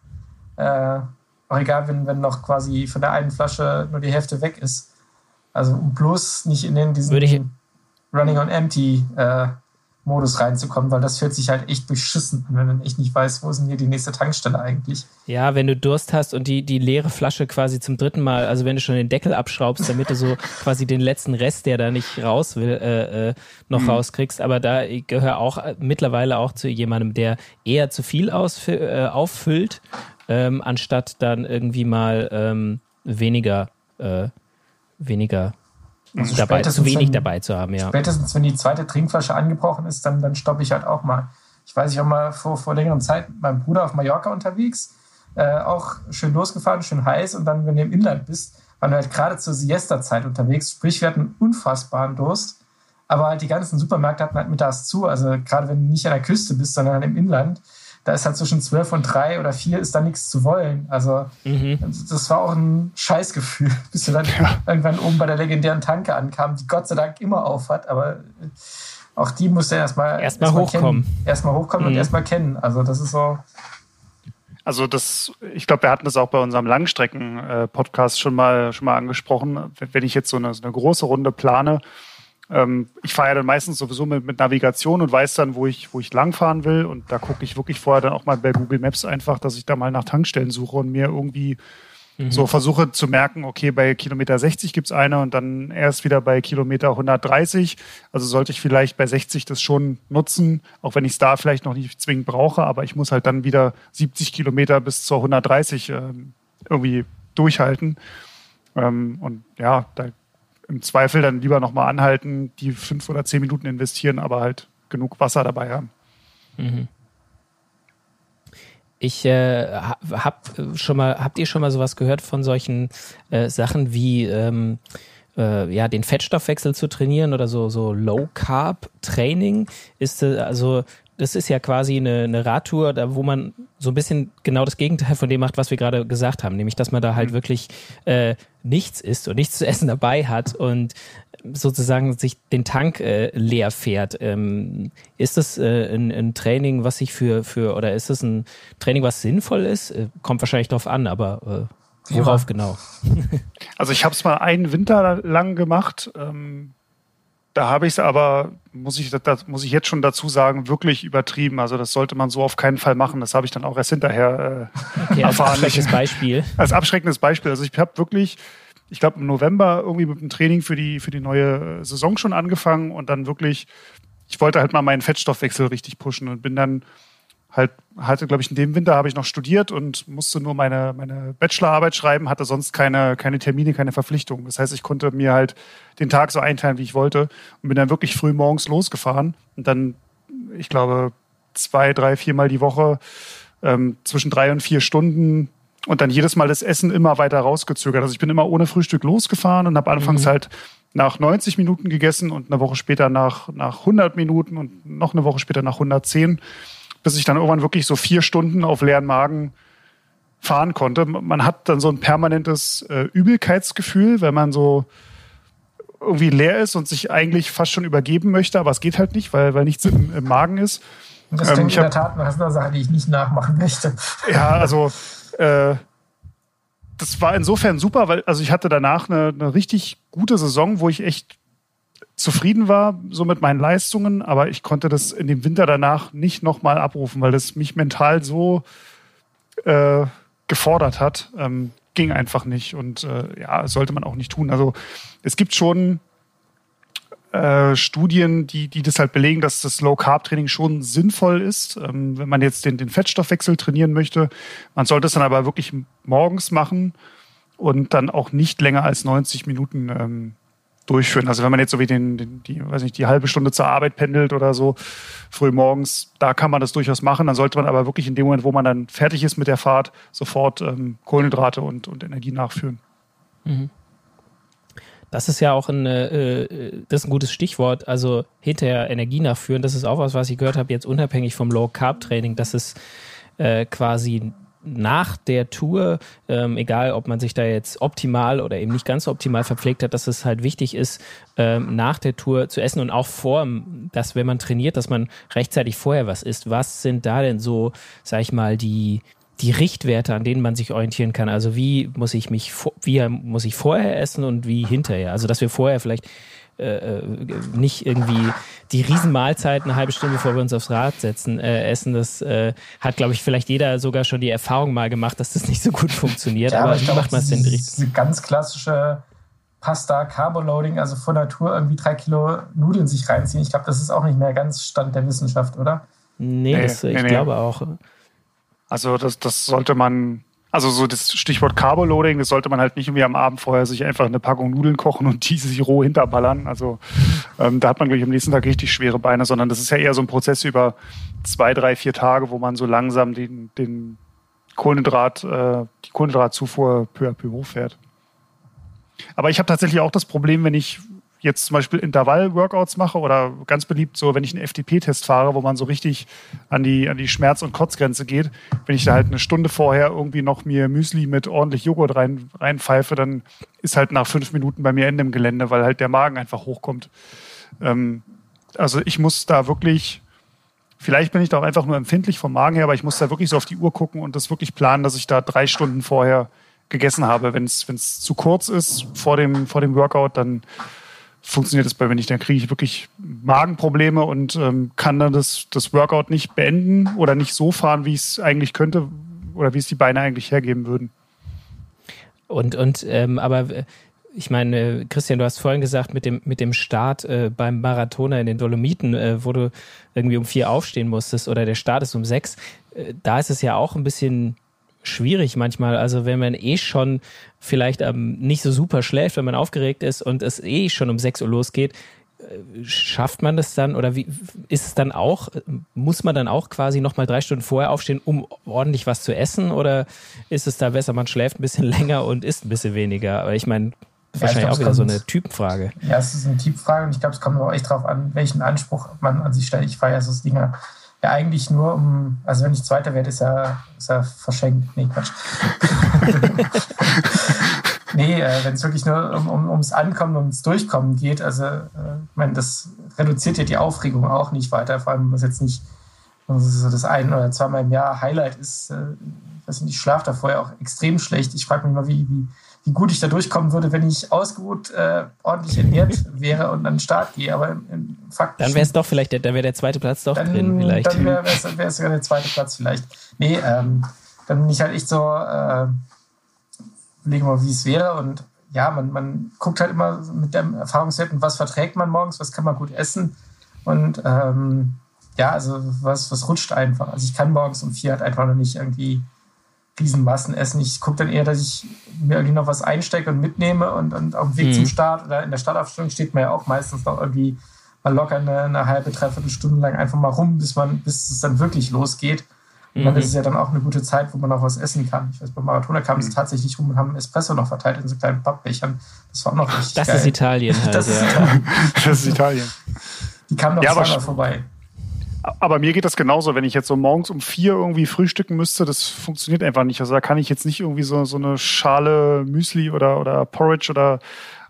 Äh, auch egal, wenn, wenn noch quasi von der einen Flasche nur die Hälfte weg ist. Also bloß nicht in den diesen Running on Empty äh, Modus reinzukommen, weil das fühlt sich halt echt beschissen an, wenn man echt nicht weiß, wo ist denn hier die nächste Tankstelle eigentlich. Ja, wenn du Durst hast und die, die leere Flasche quasi zum dritten Mal, also wenn du schon den Deckel abschraubst, damit du so quasi den letzten Rest, der da nicht raus will, äh, äh, noch mhm. rauskriegst. Aber da gehöre auch äh, mittlerweile auch zu jemandem, der eher zu viel ausfü äh, auffüllt, ähm, anstatt dann irgendwie mal ähm, weniger, äh, weniger also dabei, zu wenig wenn, dabei zu haben, ja. Spätestens, wenn die zweite Trinkflasche angebrochen ist, dann, dann stoppe ich halt auch mal. Ich weiß, ich war mal vor, vor längerem Zeit mit meinem Bruder auf Mallorca unterwegs, äh, auch schön losgefahren, schön heiß und dann, wenn du im Inland bist, waren wir halt gerade zur Siesta-Zeit unterwegs, sprich, wir hatten unfassbaren Durst, aber halt die ganzen Supermärkte hatten halt mittags zu, also gerade wenn du nicht an der Küste bist, sondern im Inland, da ist halt zwischen zwölf und drei oder vier ist da nichts zu wollen. Also mhm. das war auch ein Scheißgefühl, bis wir dann ja. irgendwann oben bei der legendären Tanke ankamen, die Gott sei Dank immer auf hat, aber auch die musste erstmal erstmal erst hochkommen. Erstmal hochkommen mhm. und erstmal kennen. Also das ist so. Also das, ich glaube, wir hatten das auch bei unserem Langstrecken-Podcast schon mal schon mal angesprochen. Wenn ich jetzt so eine, so eine große Runde plane, ähm, ich fahre ja dann meistens sowieso mit, mit, Navigation und weiß dann, wo ich, wo ich langfahren will. Und da gucke ich wirklich vorher dann auch mal bei Google Maps einfach, dass ich da mal nach Tankstellen suche und mir irgendwie mhm. so versuche zu merken, okay, bei Kilometer 60 gibt's eine und dann erst wieder bei Kilometer 130. Also sollte ich vielleicht bei 60 das schon nutzen, auch wenn ich es da vielleicht noch nicht zwingend brauche, aber ich muss halt dann wieder 70 Kilometer bis zur 130 äh, irgendwie durchhalten. Ähm, und ja, da im Zweifel dann lieber nochmal anhalten, die fünf oder zehn Minuten investieren, aber halt genug Wasser dabei haben. Mhm. Ich äh, hab schon mal, habt ihr schon mal sowas gehört von solchen äh, Sachen wie ähm, äh, ja den Fettstoffwechsel zu trainieren oder so so Low Carb Training? Ist äh, also das ist ja quasi eine, eine Radtour, da wo man so ein bisschen genau das Gegenteil von dem macht, was wir gerade gesagt haben, nämlich dass man da halt mhm. wirklich äh, nichts isst und nichts zu essen dabei hat und sozusagen sich den Tank äh, leer fährt. Ähm, ist das äh, ein, ein, Training, was sich für, für, oder ist das ein Training, was sinnvoll ist? Äh, kommt wahrscheinlich drauf an, aber äh, worauf ja. genau? also ich habe es mal einen Winter lang gemacht. Ähm, da habe ich es aber, muss ich, das muss ich jetzt schon dazu sagen, wirklich übertrieben. Also das sollte man so auf keinen Fall machen. Das habe ich dann auch erst hinterher äh, okay, erfahren. Als abschreckendes Beispiel. Als abschreckendes Beispiel. Also ich habe wirklich, ich glaube im November irgendwie mit dem Training für die, für die neue Saison schon angefangen und dann wirklich, ich wollte halt mal meinen Fettstoffwechsel richtig pushen und bin dann halt hatte, glaube ich, in dem Winter habe ich noch studiert und musste nur meine, meine Bachelorarbeit schreiben, hatte sonst keine, keine Termine, keine Verpflichtungen. Das heißt, ich konnte mir halt den Tag so einteilen, wie ich wollte und bin dann wirklich früh morgens losgefahren und dann, ich glaube, zwei, drei, viermal die Woche ähm, zwischen drei und vier Stunden und dann jedes Mal das Essen immer weiter rausgezögert. Also ich bin immer ohne Frühstück losgefahren und habe anfangs mhm. halt nach 90 Minuten gegessen und eine Woche später nach, nach 100 Minuten und noch eine Woche später nach 110 bis ich dann irgendwann wirklich so vier Stunden auf leeren Magen fahren konnte. Man hat dann so ein permanentes äh, Übelkeitsgefühl, wenn man so irgendwie leer ist und sich eigentlich fast schon übergeben möchte, aber es geht halt nicht, weil, weil nichts im, im Magen ist. Und das ähm, in der Tat nach einer Sache, die ich nicht nachmachen möchte. Ja, also äh, das war insofern super, weil also ich hatte danach eine, eine richtig gute Saison, wo ich echt zufrieden war so mit meinen Leistungen, aber ich konnte das in dem Winter danach nicht nochmal abrufen, weil das mich mental so äh, gefordert hat. Ähm, ging einfach nicht und äh, ja, sollte man auch nicht tun. Also es gibt schon äh, Studien, die, die das halt belegen, dass das Low-Carb-Training schon sinnvoll ist, ähm, wenn man jetzt den, den Fettstoffwechsel trainieren möchte. Man sollte es dann aber wirklich morgens machen und dann auch nicht länger als 90 Minuten ähm, durchführen. Also wenn man jetzt so wie den, den, die, weiß nicht, die halbe Stunde zur Arbeit pendelt oder so, früh morgens, da kann man das durchaus machen. Dann sollte man aber wirklich in dem Moment, wo man dann fertig ist mit der Fahrt, sofort ähm, Kohlenhydrate und, und Energie nachführen. Mhm. Das ist ja auch ein, äh, das ist ein gutes Stichwort. Also hinterher Energie nachführen, das ist auch was, was ich gehört habe, jetzt unabhängig vom Low Carb Training, dass es äh, quasi nach der Tour, ähm, egal ob man sich da jetzt optimal oder eben nicht ganz so optimal verpflegt hat, dass es halt wichtig ist, ähm, nach der Tour zu essen und auch vor, dass wenn man trainiert, dass man rechtzeitig vorher was isst. Was sind da denn so, sag ich mal, die, die Richtwerte, an denen man sich orientieren kann. Also wie muss ich mich, wie muss ich vorher essen und wie hinterher. Also dass wir vorher vielleicht äh, äh, nicht irgendwie die Riesenmahlzeit eine halbe Stunde bevor wir uns aufs Rad setzen, äh, essen. Das äh, hat, glaube ich, vielleicht jeder sogar schon die Erfahrung mal gemacht, dass das nicht so gut funktioniert. Ja, aber, aber wie macht man es denn richtig? Diese ganz klassische Pasta, Carboloading, also von Natur irgendwie drei Kilo Nudeln sich reinziehen. Ich glaube, das ist auch nicht mehr ganz Stand der Wissenschaft, oder? Nee, nee, das, ich nee, glaube auch. Also das, das sollte man, also so das Stichwort Carboloading, das sollte man halt nicht irgendwie am Abend vorher sich einfach eine Packung Nudeln kochen und die sich roh hinterballern. Also ähm, da hat man, glaube ich, am nächsten Tag richtig schwere Beine, sondern das ist ja eher so ein Prozess über zwei, drei, vier Tage, wo man so langsam den, den Kohlenhydrat, äh, die Kohlenhydratzufuhr peu à peu hochfährt. Aber ich habe tatsächlich auch das Problem, wenn ich jetzt zum Beispiel Intervall-Workouts mache oder ganz beliebt so, wenn ich einen FTP-Test fahre, wo man so richtig an die, an die Schmerz- und Kotzgrenze geht, wenn ich da halt eine Stunde vorher irgendwie noch mir Müsli mit ordentlich Joghurt rein, reinpfeife, dann ist halt nach fünf Minuten bei mir Ende im Gelände, weil halt der Magen einfach hochkommt. Ähm, also ich muss da wirklich, vielleicht bin ich da auch einfach nur empfindlich vom Magen her, aber ich muss da wirklich so auf die Uhr gucken und das wirklich planen, dass ich da drei Stunden vorher gegessen habe. Wenn es zu kurz ist vor dem, vor dem Workout, dann funktioniert das bei mir nicht. Dann kriege ich wirklich Magenprobleme und ähm, kann dann das, das Workout nicht beenden oder nicht so fahren, wie ich es eigentlich könnte oder wie es die Beine eigentlich hergeben würden. Und, und ähm, aber äh, ich meine, Christian, du hast vorhin gesagt, mit dem, mit dem Start äh, beim Marathoner in den Dolomiten, äh, wo du irgendwie um vier aufstehen musstest oder der Start ist um sechs, äh, da ist es ja auch ein bisschen schwierig manchmal. Also wenn man eh schon vielleicht ähm, nicht so super schläft, wenn man aufgeregt ist und es eh schon um 6 Uhr losgeht, äh, schafft man das dann oder wie ist es dann auch, muss man dann auch quasi nochmal drei Stunden vorher aufstehen, um ordentlich was zu essen oder ist es da besser, man schläft ein bisschen länger und isst ein bisschen weniger? Aber ich meine, ja, wahrscheinlich glaub, auch wieder so eine Typenfrage. Ja, es ist eine Typenfrage und ich glaube, es kommt aber echt drauf an, welchen Anspruch man an sich stellt. Ich feiere so Dinge ja eigentlich nur um, also wenn ich Zweiter werde, ist er, ist er verschenkt. Nee, Quatsch. nee, äh, wenn es wirklich nur um, um, ums Ankommen, ums Durchkommen geht, also äh, ich meine, das reduziert ja die Aufregung auch nicht weiter, vor allem, wenn es jetzt nicht so das ein oder zweimal im Jahr Highlight ist. Äh, ich weiß nicht, ich schlafe da vorher auch extrem schlecht. Ich frage mich mal, wie, wie, wie gut ich da durchkommen würde, wenn ich ausgeruht, äh, ordentlich ernährt wäre und an den Start gehe. Aber im, im Fakt. Dann wäre es doch vielleicht, dann wäre der zweite Platz doch dann, drin, vielleicht. Dann wäre es sogar der zweite Platz vielleicht. Nee, ähm, dann bin ich halt echt so, äh, überlegen mal, wie es wäre. Und ja, man, man guckt halt immer mit dem Erfahrungswerten, was verträgt man morgens, was kann man gut essen. Und ähm, ja, also was, was rutscht einfach. Also ich kann morgens um vier halt einfach noch nicht irgendwie Riesenmassen essen. Ich gucke dann eher, dass ich mir irgendwie noch was einstecke und mitnehme und, und auf dem Weg mhm. zum Start oder in der Startaufstellung steht man ja auch meistens noch irgendwie mal locker eine, eine halbe, dreiviertel Stunde lang einfach mal rum, bis man, bis es dann wirklich losgeht. Und dann mhm. ist es ja dann auch eine gute Zeit, wo man noch was essen kann. Ich weiß, beim Marathoner kamen sie mhm. tatsächlich rum und haben Espresso noch verteilt in so kleinen Pappbechern. Das war auch noch richtig Das geil. ist Italien halt, das, ja. ist Italien. das ist Italien. Die kamen noch ja, zweimal vorbei. Aber mir geht das genauso, wenn ich jetzt so morgens um vier irgendwie frühstücken müsste, das funktioniert einfach nicht. Also da kann ich jetzt nicht irgendwie so, so eine Schale Müsli oder, oder Porridge oder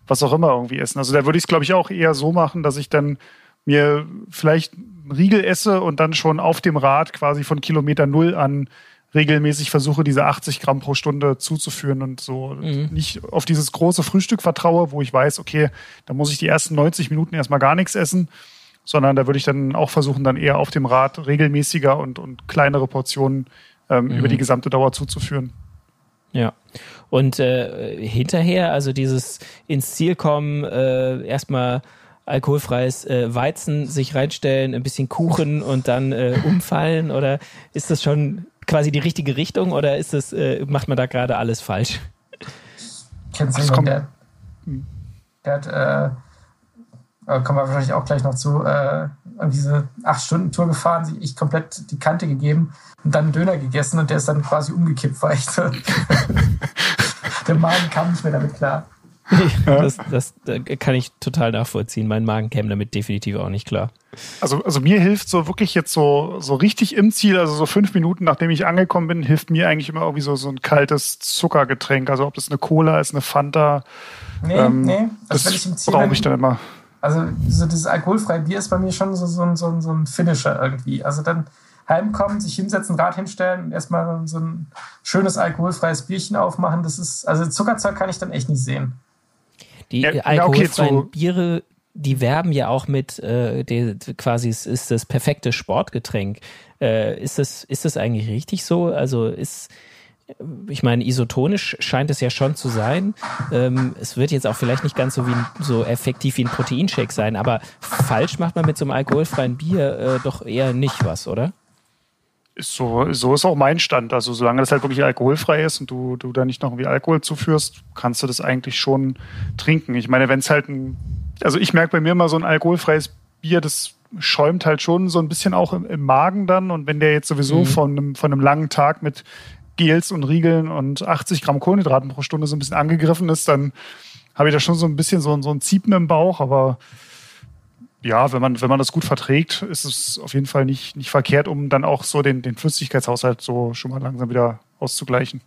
was auch immer irgendwie essen. Also da würde ich es, glaube ich, auch eher so machen, dass ich dann mir vielleicht einen Riegel esse und dann schon auf dem Rad quasi von Kilometer Null an regelmäßig versuche, diese 80 Gramm pro Stunde zuzuführen und so mhm. nicht auf dieses große Frühstück vertraue, wo ich weiß, okay, da muss ich die ersten 90 Minuten erstmal gar nichts essen sondern da würde ich dann auch versuchen, dann eher auf dem Rad regelmäßiger und, und kleinere Portionen ähm, mhm. über die gesamte Dauer zuzuführen. Ja. Und äh, hinterher, also dieses ins Ziel kommen, äh, erstmal alkoholfreies äh, Weizen sich reinstellen, ein bisschen Kuchen und dann äh, umfallen? Oder ist das schon quasi die richtige Richtung oder ist das, äh, macht man da gerade alles falsch? Kennst du jemanden, der, der hat äh, äh, kommen wir wahrscheinlich auch gleich noch zu, äh, diese acht Stunden Tour gefahren, ich komplett die Kante gegeben und dann einen Döner gegessen und der ist dann quasi umgekippt, weil ich so der Magen kam nicht mehr damit klar. das, das, das kann ich total nachvollziehen. Mein Magen käme damit definitiv auch nicht klar. Also, also mir hilft so wirklich jetzt so, so richtig im Ziel, also so fünf Minuten nachdem ich angekommen bin, hilft mir eigentlich immer irgendwie so, so ein kaltes Zuckergetränk. Also ob das eine Cola ist, eine Fanta. Nee, ähm, nee. Also das brauche ich dann immer. Also so dieses alkoholfreie Bier ist bei mir schon so, so, so, so ein Finisher irgendwie. Also dann heimkommen, sich hinsetzen, Rad hinstellen und erstmal so ein schönes alkoholfreies Bierchen aufmachen. Das ist, also Zuckerzeug kann ich dann echt nicht sehen. Die ja, alkoholfreien okay, Biere, die werben ja auch mit, äh, die, quasi es ist das perfekte Sportgetränk. Äh, ist, das, ist das eigentlich richtig so? Also ist, ich meine, isotonisch scheint es ja schon zu sein. Ähm, es wird jetzt auch vielleicht nicht ganz so, wie so effektiv wie ein Proteinshake sein, aber falsch macht man mit so einem alkoholfreien Bier äh, doch eher nicht was, oder? So, so ist auch mein Stand. Also solange das halt wirklich alkoholfrei ist und du, du da nicht noch irgendwie Alkohol zuführst, kannst du das eigentlich schon trinken. Ich meine, wenn es halt ein, also ich merke bei mir immer so ein alkoholfreies Bier, das schäumt halt schon so ein bisschen auch im, im Magen dann. Und wenn der jetzt sowieso mhm. von, einem, von einem langen Tag mit Gels und Riegeln und 80 Gramm Kohlenhydraten pro Stunde so ein bisschen angegriffen ist, dann habe ich da schon so ein bisschen so, so ein Ziepen im Bauch, aber ja, wenn man, wenn man das gut verträgt, ist es auf jeden Fall nicht, nicht verkehrt, um dann auch so den, den Flüssigkeitshaushalt so schon mal langsam wieder auszugleichen.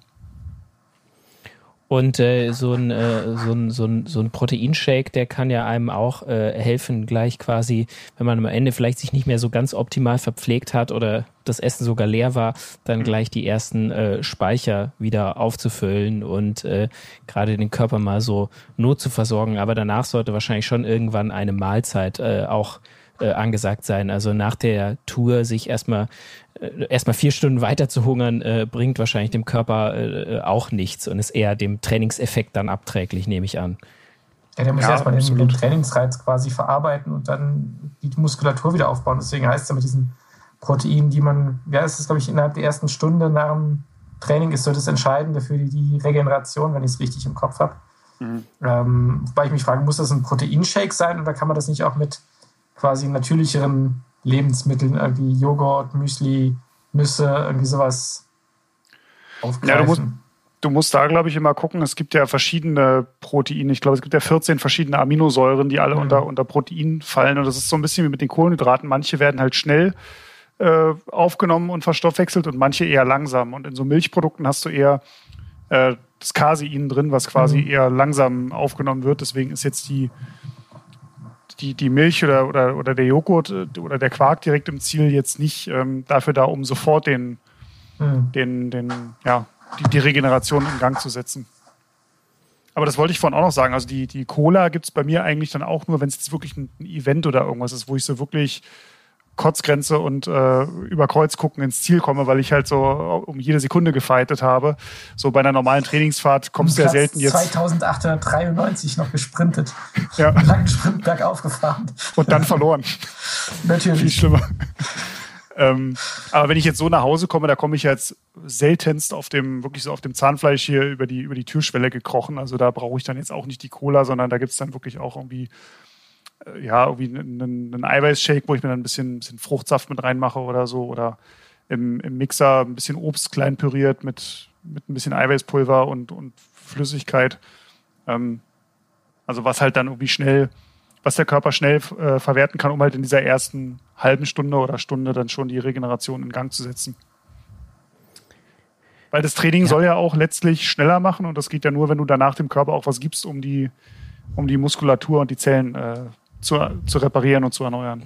Und äh, so, ein, äh, so, ein, so, ein, so ein Proteinshake, der kann ja einem auch äh, helfen, gleich quasi, wenn man am Ende vielleicht sich nicht mehr so ganz optimal verpflegt hat oder das Essen sogar leer war, dann gleich die ersten äh, Speicher wieder aufzufüllen und äh, gerade den Körper mal so not zu versorgen. Aber danach sollte wahrscheinlich schon irgendwann eine Mahlzeit äh, auch äh, angesagt sein. Also nach der Tour sich erstmal äh, erstmal vier Stunden weiter zu hungern, äh, bringt wahrscheinlich dem Körper äh, auch nichts und ist eher dem Trainingseffekt dann abträglich, nehme ich an. Ja, der muss ja, erstmal den, den, Trainingsreiz quasi verarbeiten und dann die Muskulatur wieder aufbauen. Deswegen heißt es ja mit diesen Proteinen, die man, ja, es ist, glaube ich, innerhalb der ersten Stunde nach dem Training ist so das Entscheidende für die, die Regeneration, wenn ich es richtig im Kopf habe. Mhm. Ähm, wobei ich mich frage, muss das ein Proteinshake sein oder kann man das nicht auch mit quasi natürlicheren Lebensmitteln, irgendwie Joghurt, Müsli, Nüsse, irgendwie sowas aufgreifen. Ja, du musst, du musst da, glaube ich, immer gucken. Es gibt ja verschiedene Proteine. Ich glaube, es gibt ja 14 verschiedene Aminosäuren, die alle mhm. unter, unter Protein fallen. Und das ist so ein bisschen wie mit den Kohlenhydraten. Manche werden halt schnell äh, aufgenommen und verstoffwechselt und manche eher langsam. Und in so Milchprodukten hast du eher äh, das Casein drin, was quasi mhm. eher langsam aufgenommen wird. Deswegen ist jetzt die die, die Milch oder, oder, oder der Joghurt äh, oder der Quark direkt im Ziel jetzt nicht ähm, dafür da, um sofort den, mhm. den, den, ja, die, die Regeneration in Gang zu setzen. Aber das wollte ich vorhin auch noch sagen. Also die, die Cola gibt es bei mir eigentlich dann auch nur, wenn es jetzt wirklich ein, ein Event oder irgendwas ist, wo ich so wirklich Kotzgrenze und äh, über Kreuz gucken ins Ziel komme, weil ich halt so um jede Sekunde gefeitet habe. So bei einer normalen Trainingsfahrt kommst du ja selten jetzt. 2893 noch gesprintet. Ja. Langen Sprint bergauf gefahren. Und dann verloren. Natürlich. Viel schlimmer. ähm, aber wenn ich jetzt so nach Hause komme, da komme ich jetzt seltenst auf dem, wirklich so auf dem Zahnfleisch hier über die, über die Türschwelle gekrochen. Also da brauche ich dann jetzt auch nicht die Cola, sondern da gibt es dann wirklich auch irgendwie ja, irgendwie einen, einen Eiweißshake, wo ich mir dann ein bisschen, ein bisschen Fruchtsaft mit reinmache oder so. Oder im, im Mixer ein bisschen Obst klein püriert mit, mit ein bisschen Eiweißpulver und, und Flüssigkeit. Ähm, also was halt dann irgendwie schnell, was der Körper schnell äh, verwerten kann, um halt in dieser ersten halben Stunde oder Stunde dann schon die Regeneration in Gang zu setzen. Weil das Training ja. soll ja auch letztlich schneller machen und das geht ja nur, wenn du danach dem Körper auch was gibst, um die, um die Muskulatur und die Zellen äh, zu, zu reparieren und zu erneuern.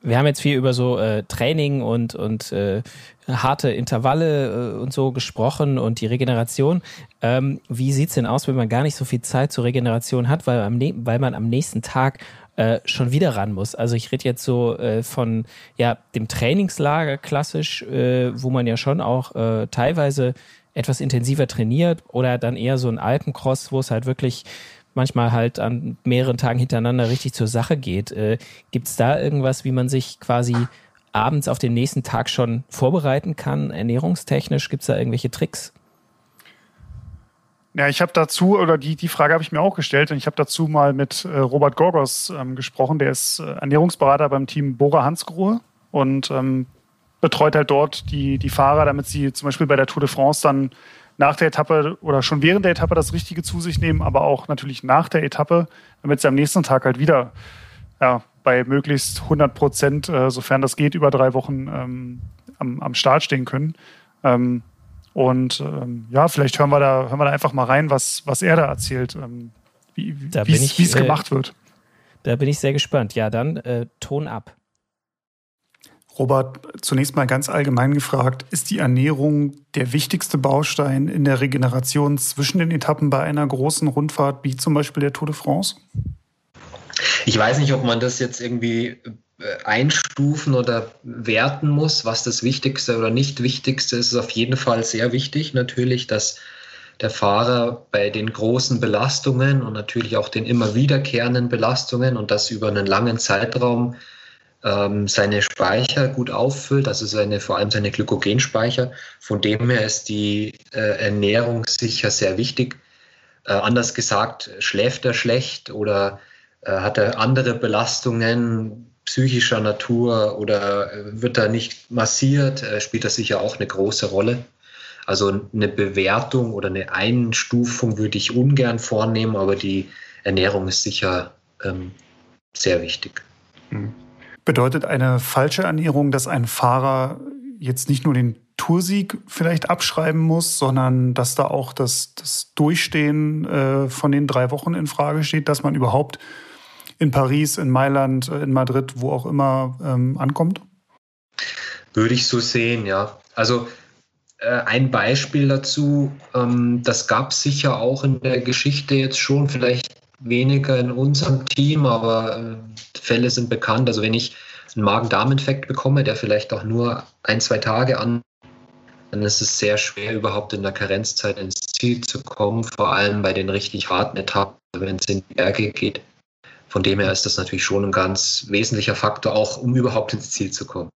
Wir haben jetzt viel über so äh, Training und, und äh, harte Intervalle äh, und so gesprochen und die Regeneration. Ähm, wie sieht's denn aus, wenn man gar nicht so viel Zeit zur Regeneration hat, weil, am, weil man am nächsten Tag äh, schon wieder ran muss. Also ich rede jetzt so äh, von ja dem Trainingslager klassisch, äh, wo man ja schon auch äh, teilweise etwas intensiver trainiert oder dann eher so ein Alpencross, wo es halt wirklich manchmal halt an mehreren Tagen hintereinander richtig zur Sache geht. Äh, Gibt es da irgendwas, wie man sich quasi abends auf den nächsten Tag schon vorbereiten kann, ernährungstechnisch? Gibt es da irgendwelche Tricks? Ja, ich habe dazu, oder die, die Frage habe ich mir auch gestellt, und ich habe dazu mal mit äh, Robert Gorgos ähm, gesprochen, der ist äh, Ernährungsberater beim Team Bora Hansgrohe und ähm, betreut halt dort die, die Fahrer, damit sie zum Beispiel bei der Tour de France dann nach der Etappe oder schon während der Etappe das Richtige zu sich nehmen, aber auch natürlich nach der Etappe, damit sie am nächsten Tag halt wieder ja, bei möglichst 100 Prozent, äh, sofern das geht, über drei Wochen ähm, am, am Start stehen können. Ähm, und ähm, ja, vielleicht hören wir da, hören wir da einfach mal rein, was, was er da erzählt, ähm, wie es äh, gemacht wird. Da bin ich sehr gespannt. Ja, dann äh, Ton ab. Robert, zunächst mal ganz allgemein gefragt, ist die Ernährung der wichtigste Baustein in der Regeneration zwischen den Etappen bei einer großen Rundfahrt wie zum Beispiel der Tour de France? Ich weiß nicht, ob man das jetzt irgendwie äh, einstufen oder werten muss, was das Wichtigste oder nicht Wichtigste ist. Es ist auf jeden Fall sehr wichtig natürlich, dass der Fahrer bei den großen Belastungen und natürlich auch den immer wiederkehrenden Belastungen und das über einen langen Zeitraum ähm, seine Speicher gut auffüllt, also seine, vor allem seine Glykogenspeicher. Von dem her ist die äh, Ernährung sicher sehr wichtig. Äh, anders gesagt, schläft er schlecht oder äh, hat er andere Belastungen psychischer Natur oder äh, wird er nicht massiert, äh, spielt das sicher auch eine große Rolle. Also eine Bewertung oder eine Einstufung würde ich ungern vornehmen, aber die Ernährung ist sicher ähm, sehr wichtig. Mhm. Bedeutet eine falsche Ernährung, dass ein Fahrer jetzt nicht nur den Toursieg vielleicht abschreiben muss, sondern dass da auch das, das Durchstehen äh, von den drei Wochen in Frage steht, dass man überhaupt in Paris, in Mailand, äh, in Madrid, wo auch immer ähm, ankommt? Würde ich so sehen, ja. Also äh, ein Beispiel dazu, ähm, das gab es sicher auch in der Geschichte jetzt schon, vielleicht weniger in unserem Team, aber äh, Fälle sind bekannt. Also wenn ich einen Magen-Darm-Infekt bekomme, der vielleicht auch nur ein, zwei Tage an, dann ist es sehr schwer, überhaupt in der Karenzzeit ins Ziel zu kommen, vor allem bei den richtig harten Etappen, wenn es in die Berge geht. Von dem her ist das natürlich schon ein ganz wesentlicher Faktor, auch um überhaupt ins Ziel zu kommen.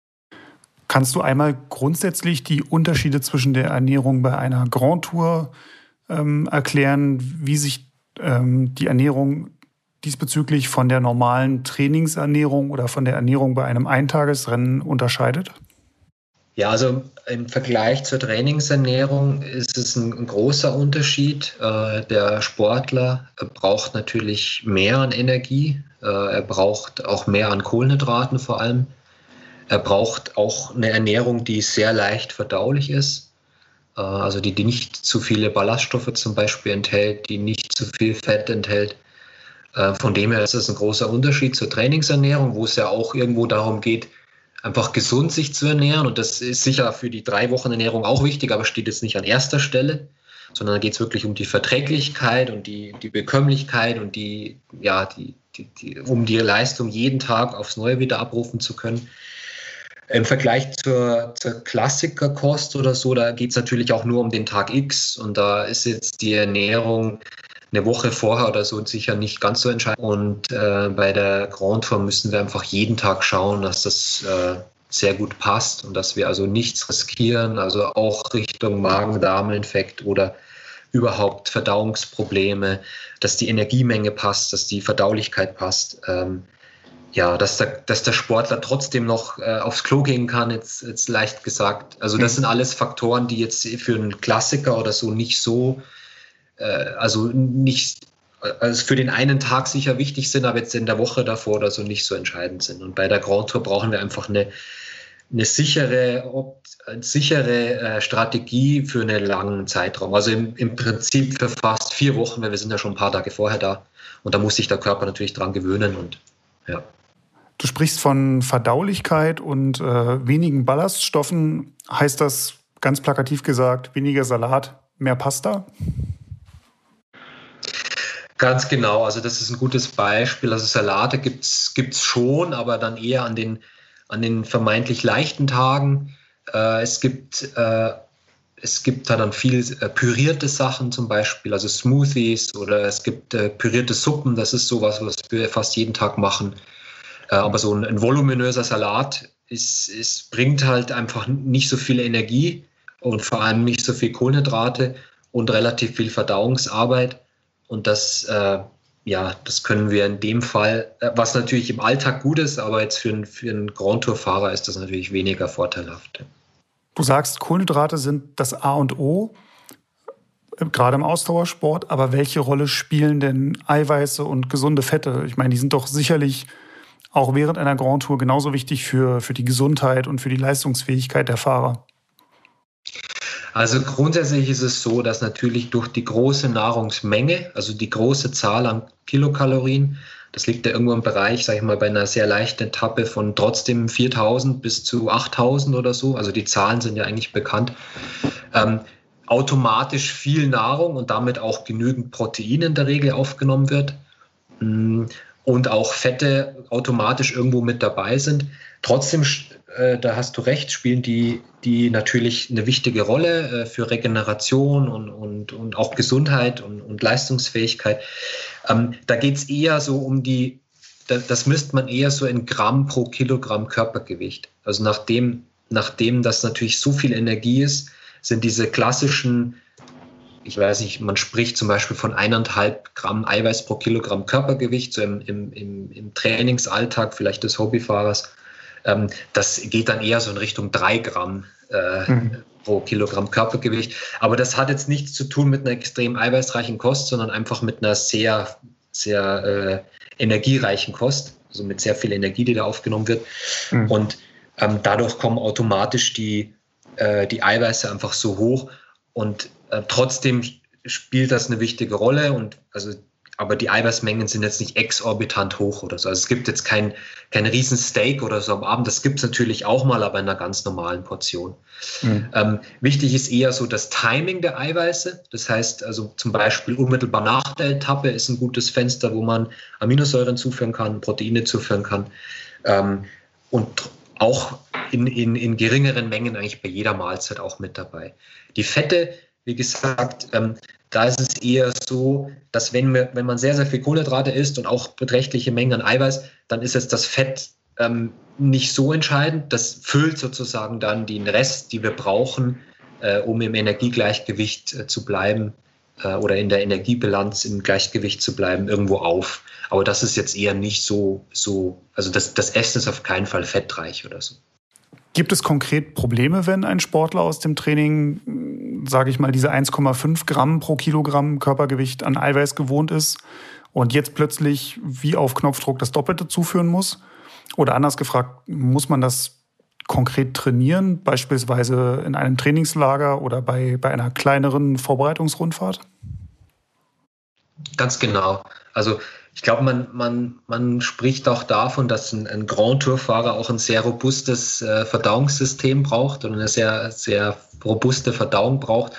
Kannst du einmal grundsätzlich die Unterschiede zwischen der Ernährung bei einer Grand Tour ähm, erklären, wie sich ähm, die Ernährung diesbezüglich von der normalen Trainingsernährung oder von der Ernährung bei einem Eintagesrennen unterscheidet? Ja, also im Vergleich zur Trainingsernährung ist es ein, großer Unterschied. Äh, der Sportler braucht natürlich mehr an Energie, äh, er braucht auch mehr an Kohlenhydraten vor allem. Er braucht auch eine Ernährung, die sehr leicht verdaulich ist, also die, die nicht zu viele Ballaststoffe zum Beispiel enthält, die nicht zu viel Fett enthält. Äh, von dem her ist das ein großer Unterschied zur Trainingsernährung, wo es ja auch irgendwo darum geht, einfach gesund sich zu ernähren. Und das ist sicher für die drei Wochen Ernährung auch wichtig, aber steht jetzt nicht an erster Stelle, sondern da geht es wirklich um die Verträglichkeit und die, die Bekömmlichkeit und die, ja, die, die, die, um die Leistung jeden Tag aufs Neue wieder abrufen zu können. Im Vergleich zur, zur Klassikerkost oder so, da geht es natürlich auch nur um den Tag X und da ist jetzt die Ernährung eine Woche vorher oder so sicher nicht ganz so entscheidend. Und äh, bei der Grand Tour müssen wir einfach jeden Tag schauen, dass das äh, sehr gut passt und dass wir also nichts riskieren, also auch Richtung Magen-Darm-Infekt oder überhaupt Verdauungsprobleme, dass die Energiemenge passt, dass die Verdaulichkeit passt. Ähm, ja, dass der, dass der Sportler trotzdem noch äh, aufs Klo gehen kann, jetzt, jetzt leicht gesagt. Also das mhm. sind alles Faktoren, die jetzt für einen Klassiker oder so nicht so, äh, also nicht, also für den einen Tag sicher wichtig sind, aber jetzt in der Woche davor oder so nicht so entscheidend sind. Und bei der Grand Tour brauchen wir einfach eine, eine sichere, eine sichere äh, Strategie für einen langen Zeitraum. Also im, im Prinzip für fast vier Wochen, weil wir sind ja schon ein paar Tage vorher da. Und da muss sich der Körper natürlich dran gewöhnen und ja. Du sprichst von Verdaulichkeit und äh, wenigen Ballaststoffen. Heißt das ganz plakativ gesagt, weniger Salat, mehr Pasta? Ganz genau, also das ist ein gutes Beispiel. Also Salate gibt es schon, aber dann eher an den, an den vermeintlich leichten Tagen. Äh, es gibt äh, es gibt da dann viel äh, pürierte Sachen zum Beispiel, also Smoothies oder es gibt äh, pürierte Suppen, das ist sowas, was wir fast jeden Tag machen. Äh, aber so ein, ein voluminöser Salat ist, ist, bringt halt einfach nicht so viel Energie und vor allem nicht so viel Kohlenhydrate und relativ viel Verdauungsarbeit. Und das, äh, ja, das können wir in dem Fall, äh, was natürlich im Alltag gut ist, aber jetzt für, einen, für einen Grand Tour-Fahrer ist das natürlich weniger vorteilhaft. Du sagst, Kohlenhydrate sind das A und O. gerade im Ausdauersport, aber welche Rolle spielen denn Eiweiße und gesunde Fette? Ich meine, die sind doch sicherlich auch während einer Grand Tour genauso wichtig für, für die Gesundheit und für die Leistungsfähigkeit der Fahrer. Also grundsätzlich ist es so, dass natürlich durch die große Nahrungsmenge, also die große Zahl an Kilokalorien, das liegt ja irgendwo im Bereich, sage ich mal, bei einer sehr leichten Etappe von trotzdem 4000 bis zu 8000 oder so. Also die Zahlen sind ja eigentlich bekannt. Ähm, automatisch viel Nahrung und damit auch genügend Protein in der Regel aufgenommen wird. Mm, und auch Fette automatisch irgendwo mit dabei sind. Trotzdem, äh, da hast du recht, spielen die, die natürlich eine wichtige Rolle äh, für Regeneration und, und, und auch Gesundheit und, und Leistungsfähigkeit. Ähm, da geht es eher so um die, da, das misst man eher so in Gramm pro Kilogramm Körpergewicht. Also nachdem, nachdem das natürlich so viel Energie ist, sind diese klassischen ich weiß nicht, man spricht zum Beispiel von eineinhalb Gramm Eiweiß pro Kilogramm Körpergewicht, so im, im, im, im Trainingsalltag vielleicht des Hobbyfahrers. Ähm, das geht dann eher so in Richtung drei Gramm äh, mhm. pro Kilogramm Körpergewicht. Aber das hat jetzt nichts zu tun mit einer extrem eiweißreichen Kost, sondern einfach mit einer sehr, sehr äh, energiereichen Kost, also mit sehr viel Energie, die da aufgenommen wird. Mhm. Und ähm, dadurch kommen automatisch die, äh, die Eiweiße einfach so hoch. Und äh, trotzdem spielt das eine wichtige Rolle und also aber die Eiweißmengen sind jetzt nicht exorbitant hoch oder so. Also es gibt jetzt kein, kein riesen Steak oder so am Abend. Das gibt es natürlich auch mal, aber in einer ganz normalen Portion. Mhm. Ähm, wichtig ist eher so das Timing der Eiweiße. Das heißt also zum Beispiel unmittelbar nach der Etappe ist ein gutes Fenster, wo man Aminosäuren zuführen kann, Proteine zuführen kann. Ähm, und auch in, in, in geringeren Mengen eigentlich bei jeder Mahlzeit auch mit dabei. Die Fette wie gesagt, ähm, da ist es eher so, dass wenn, wir, wenn man sehr, sehr viel Kohlenhydrate isst und auch beträchtliche Mengen an Eiweiß, dann ist jetzt das Fett ähm, nicht so entscheidend. Das füllt sozusagen dann den Rest, die wir brauchen, äh, um im Energiegleichgewicht äh, zu bleiben äh, oder in der Energiebilanz im Gleichgewicht zu bleiben, irgendwo auf. Aber das ist jetzt eher nicht so, so also das, das Essen ist auf keinen Fall fettreich oder so. Gibt es konkret Probleme, wenn ein Sportler aus dem Training, sage ich mal, diese 1,5 Gramm pro Kilogramm Körpergewicht an Eiweiß gewohnt ist und jetzt plötzlich wie auf Knopfdruck das Doppelte zuführen muss? Oder anders gefragt, muss man das konkret trainieren, beispielsweise in einem Trainingslager oder bei, bei einer kleineren Vorbereitungsrundfahrt? Ganz genau. Also ich glaube, man, man, man spricht auch davon, dass ein, ein Grand Tour-Fahrer auch ein sehr robustes äh, Verdauungssystem braucht und eine sehr, sehr robuste Verdauung braucht.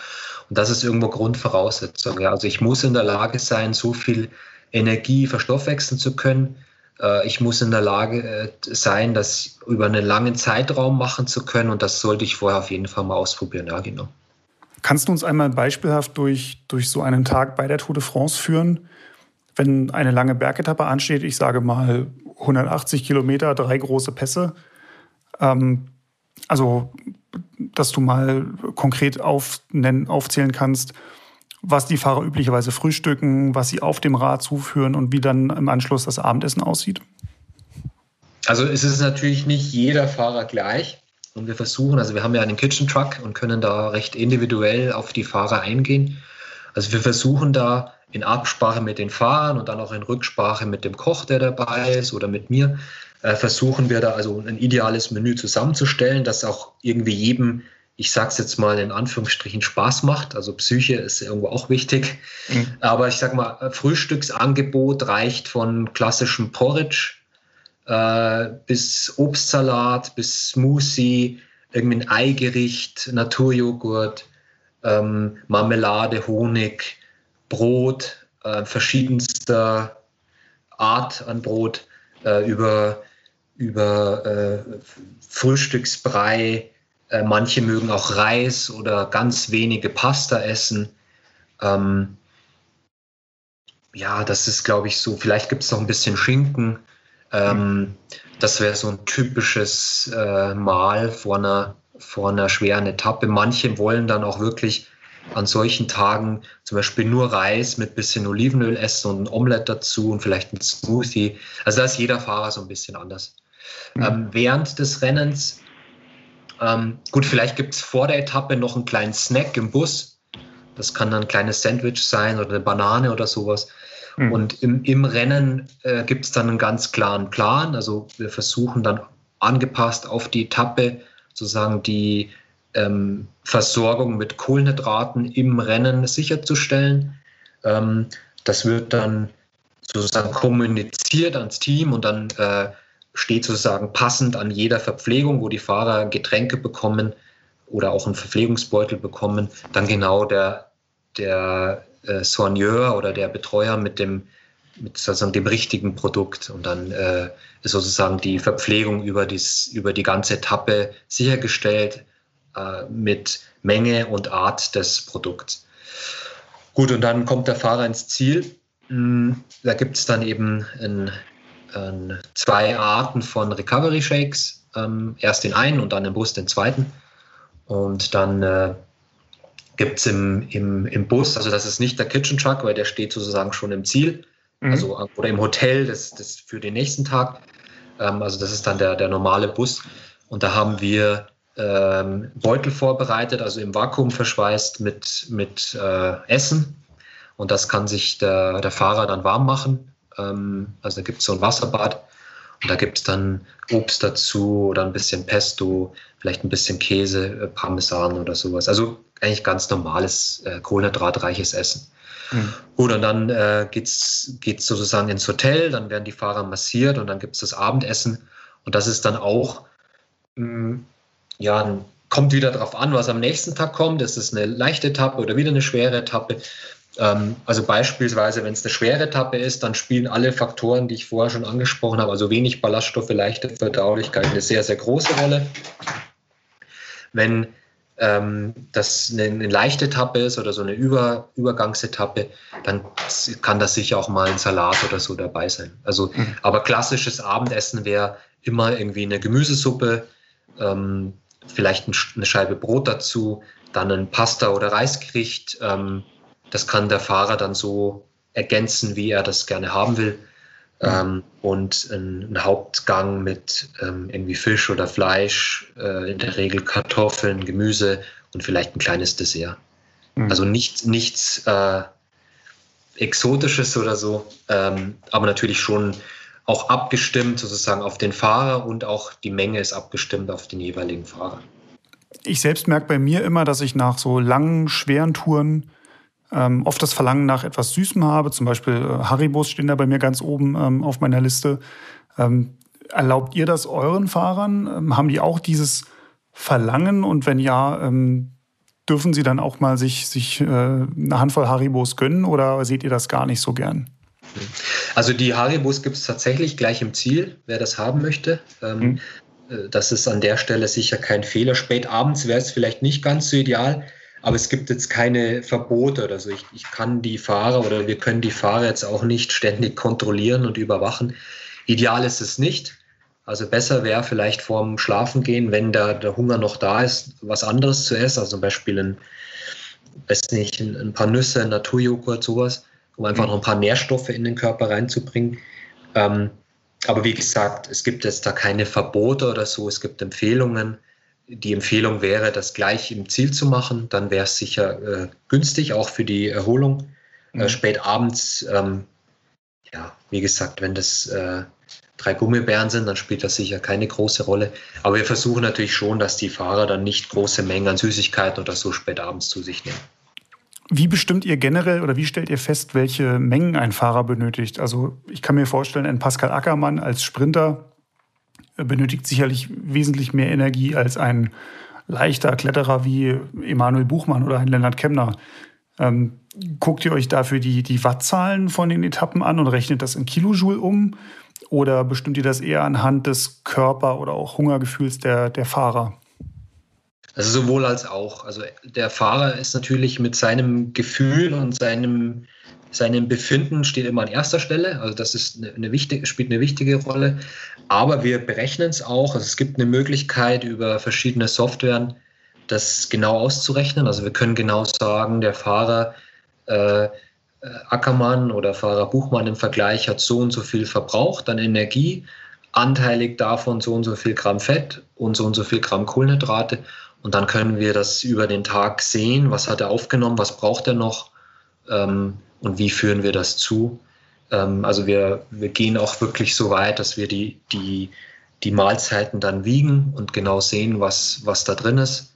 Und das ist irgendwo Grundvoraussetzung. Ja. Also ich muss in der Lage sein, so viel Energie verstoffwechseln zu können. Äh, ich muss in der Lage äh, sein, das über einen langen Zeitraum machen zu können. Und das sollte ich vorher auf jeden Fall mal ausprobieren. Ja, genau. Kannst du uns einmal beispielhaft durch, durch so einen Tag bei der Tour de France führen? wenn eine lange Bergetappe ansteht, ich sage mal 180 Kilometer, drei große Pässe, ähm, also dass du mal konkret auf, nennen, aufzählen kannst, was die Fahrer üblicherweise frühstücken, was sie auf dem Rad zuführen und wie dann im Anschluss das Abendessen aussieht? Also es ist natürlich nicht jeder Fahrer gleich. Und wir versuchen, also wir haben ja einen Kitchen Truck und können da recht individuell auf die Fahrer eingehen. Also wir versuchen da in Absprache mit den Fahrern und dann auch in Rücksprache mit dem Koch, der dabei ist oder mit mir, äh, versuchen wir da also ein ideales Menü zusammenzustellen, das auch irgendwie jedem, ich sag's jetzt mal in Anführungsstrichen, Spaß macht. Also Psyche ist irgendwo auch wichtig. Mhm. Aber ich sag mal, Frühstücksangebot reicht von klassischem Porridge äh, bis Obstsalat, bis Smoothie, irgendwie ein Eigericht, Naturjoghurt, ähm, Marmelade, Honig, Brot, äh, verschiedenster Art an Brot, äh, über, über äh, Frühstücksbrei. Äh, manche mögen auch Reis oder ganz wenige Pasta essen. Ähm, ja, das ist, glaube ich, so. Vielleicht gibt es noch ein bisschen Schinken. Ähm, das wäre so ein typisches äh, Mahl vor einer, vor einer schweren Etappe. Manche wollen dann auch wirklich an solchen Tagen zum Beispiel nur Reis mit bisschen Olivenöl essen und ein Omelett dazu und vielleicht ein Smoothie. Also da ist jeder Fahrer so ein bisschen anders. Mhm. Ähm, während des Rennens, ähm, gut, vielleicht gibt es vor der Etappe noch einen kleinen Snack im Bus. Das kann dann ein kleines Sandwich sein oder eine Banane oder sowas. Mhm. Und im, im Rennen äh, gibt es dann einen ganz klaren Plan. Also wir versuchen dann angepasst auf die Etappe sozusagen die ähm, Versorgung mit Kohlenhydraten im Rennen sicherzustellen. Ähm, das wird dann sozusagen kommuniziert ans Team und dann äh, steht sozusagen passend an jeder Verpflegung, wo die Fahrer Getränke bekommen oder auch einen Verpflegungsbeutel bekommen, dann genau der, der äh, Soigneur oder der Betreuer mit dem, mit sozusagen dem richtigen Produkt. Und dann äh, ist sozusagen die Verpflegung über, dies, über die ganze Etappe sichergestellt äh, mit Menge und Art des Produkts. Gut, und dann kommt der Fahrer ins Ziel. Hm, da gibt es dann eben ein, ein, zwei Arten von Recovery Shakes. Ähm, erst den einen und dann im Bus den zweiten. Und dann äh, gibt es im, im, im Bus, also das ist nicht der Kitchen Truck, weil der steht sozusagen schon im Ziel, mhm. also oder im Hotel das, das für den nächsten Tag. Ähm, also das ist dann der, der normale Bus. Und da haben wir ähm, Beutel vorbereitet, also im Vakuum verschweißt mit, mit äh, Essen. Und das kann sich der, der Fahrer dann warm machen. Ähm, also da gibt es so ein Wasserbad. Und da gibt es dann Obst dazu oder ein bisschen Pesto, vielleicht ein bisschen Käse, äh, Parmesan oder sowas. Also eigentlich ganz normales, äh, kohlenhydratreiches Essen. Mhm. Gut, und dann äh, geht es sozusagen ins Hotel, dann werden die Fahrer massiert und dann gibt es das Abendessen. Und das ist dann auch, mh, mm, ja, kommt wieder darauf an, was am nächsten Tag kommt. Ist es eine leichte Etappe oder wieder eine schwere Etappe? Ähm, also beispielsweise, wenn es eine schwere Etappe ist, dann spielen alle Faktoren, die ich vorher schon angesprochen habe, also wenig Ballaststoffe, leichte Verdaulichkeit, eine sehr, sehr große Rolle. Wenn ähm, das eine, eine, leichte Etappe ist oder so eine Über, Übergangsetappe, dann kann das sicher auch mal ein Salat oder so dabei sein. Also, mhm. aber klassisches Abendessen wäre immer irgendwie eine Gemüsesuppe, ähm, vielleicht ein, eine Scheibe Brot dazu, dann ein Pasta- oder Reisgericht. Ähm, das kann der Fahrer dann so ergänzen, wie er das gerne haben will. Ähm, und ein, ein, Hauptgang mit ähm, irgendwie Fisch oder Fleisch, äh, in der Regel Kartoffeln, Gemüse und vielleicht ein kleines Dessert. Mhm. Also nicht, nichts äh, Exotisches oder so, ähm, aber natürlich schon auch abgestimmt sozusagen auf den Fahrer und auch die Menge ist abgestimmt auf den jeweiligen Fahrer. Ich selbst merke bei mir immer, dass ich nach so langen, schweren Touren ähm, oft das Verlangen nach etwas Süßem habe. Zum Beispiel äh, Haribos stehen da bei mir ganz oben ähm, auf meiner Liste. Ähm, erlaubt ihr das euren Fahrern? Ähm, haben die auch dieses Verlangen? Und wenn ja, ähm, dürfen sie dann auch mal sich, sich äh, eine Handvoll Haribos gönnen oder seht ihr das gar nicht so gern? Also die Haribos gibt es tatsächlich gleich im Ziel, wer das haben möchte. Ähm, mhm. Äh, das ist an der Stelle sicher kein Fehler. Spät abends wäre es vielleicht nicht ganz so ideal. Aber es gibt jetzt keine Verbote oder so. Ich, ich kann die Fahrer oder wir können die Fahrer jetzt auch nicht ständig kontrollieren und überwachen. Ideal ist es nicht. Also besser wäre vielleicht vorm Schlafengehen, wenn da der Hunger noch da ist, was anderes zu essen. Also zum Beispiel ein, weiß nicht, ein, paar Nüsse, ein Naturjoghurt, sowas, um einfach noch ein paar Nährstoffe in den Körper reinzubringen. Ähm, aber wie gesagt, es gibt jetzt da keine Verbote oder so, es gibt Empfehlungen die Empfehlung wäre, das gleich im Ziel zu machen. Dann wäre es sicher äh, günstig, auch für die Erholung. Äh, mhm. Äh, spät abends, ähm, ja, wie gesagt, wenn das äh, drei Gummibären sind, dann spielt das sicher keine große Rolle. Aber wir versuchen natürlich schon, dass die Fahrer dann nicht große Mengen an Süßigkeiten oder so spät abends zu sich nehmen. Wie bestimmt ihr generell oder wie stellt ihr fest, welche Mengen ein Fahrer benötigt? Also ich kann mir vorstellen, ein Pascal Ackermann als Sprinter benötigt sicherlich wesentlich mehr Energie als ein leichter Kletterer wie Emanuel Buchmann oder ein Lennart Kemner. Ähm, guckt ihr euch dafür die, die Wattzahlen von den Etappen an und rechnet das in Kilojoule um? Oder bestimmt ihr das eher anhand des Körper- oder auch Hungergefühls der, der Fahrer? Also sowohl als auch. Also der Fahrer ist natürlich mit seinem Gefühl und seinem seinem Befinden steht immer an erster Stelle. Also das ist eine, eine wichtige, spielt eine wichtige Rolle. Aber wir berechnen es auch. Also es gibt eine Möglichkeit über verschiedene Softwaren, das genau auszurechnen. Also wir können genau sagen, der Fahrer äh, Ackermann oder Fahrer Buchmann im Vergleich hat so und so viel verbraucht an Energie, anteilig davon so und so viel Gramm Fett und so und so viel Gramm Kohlenhydrate. Und dann können wir das über den Tag sehen, was hat er aufgenommen, was braucht er noch ähm, und wie führen wir das zu. Ähm, also wir, wir gehen auch wirklich so weit, dass wir die, die, die Mahlzeiten dann wiegen und genau sehen, was, was da drin ist.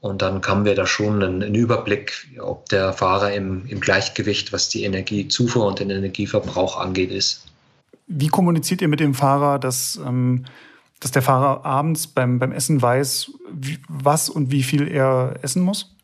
Und dann haben wir da schon einen, einen Überblick, ob der Fahrer im, im Gleichgewicht, was die Energiezufuhr und den Energieverbrauch angeht, ist. Wie kommuniziert ihr mit dem Fahrer, dass, ähm, dass der Fahrer abends beim, beim Essen weiß, wie, was und wie viel er essen muss?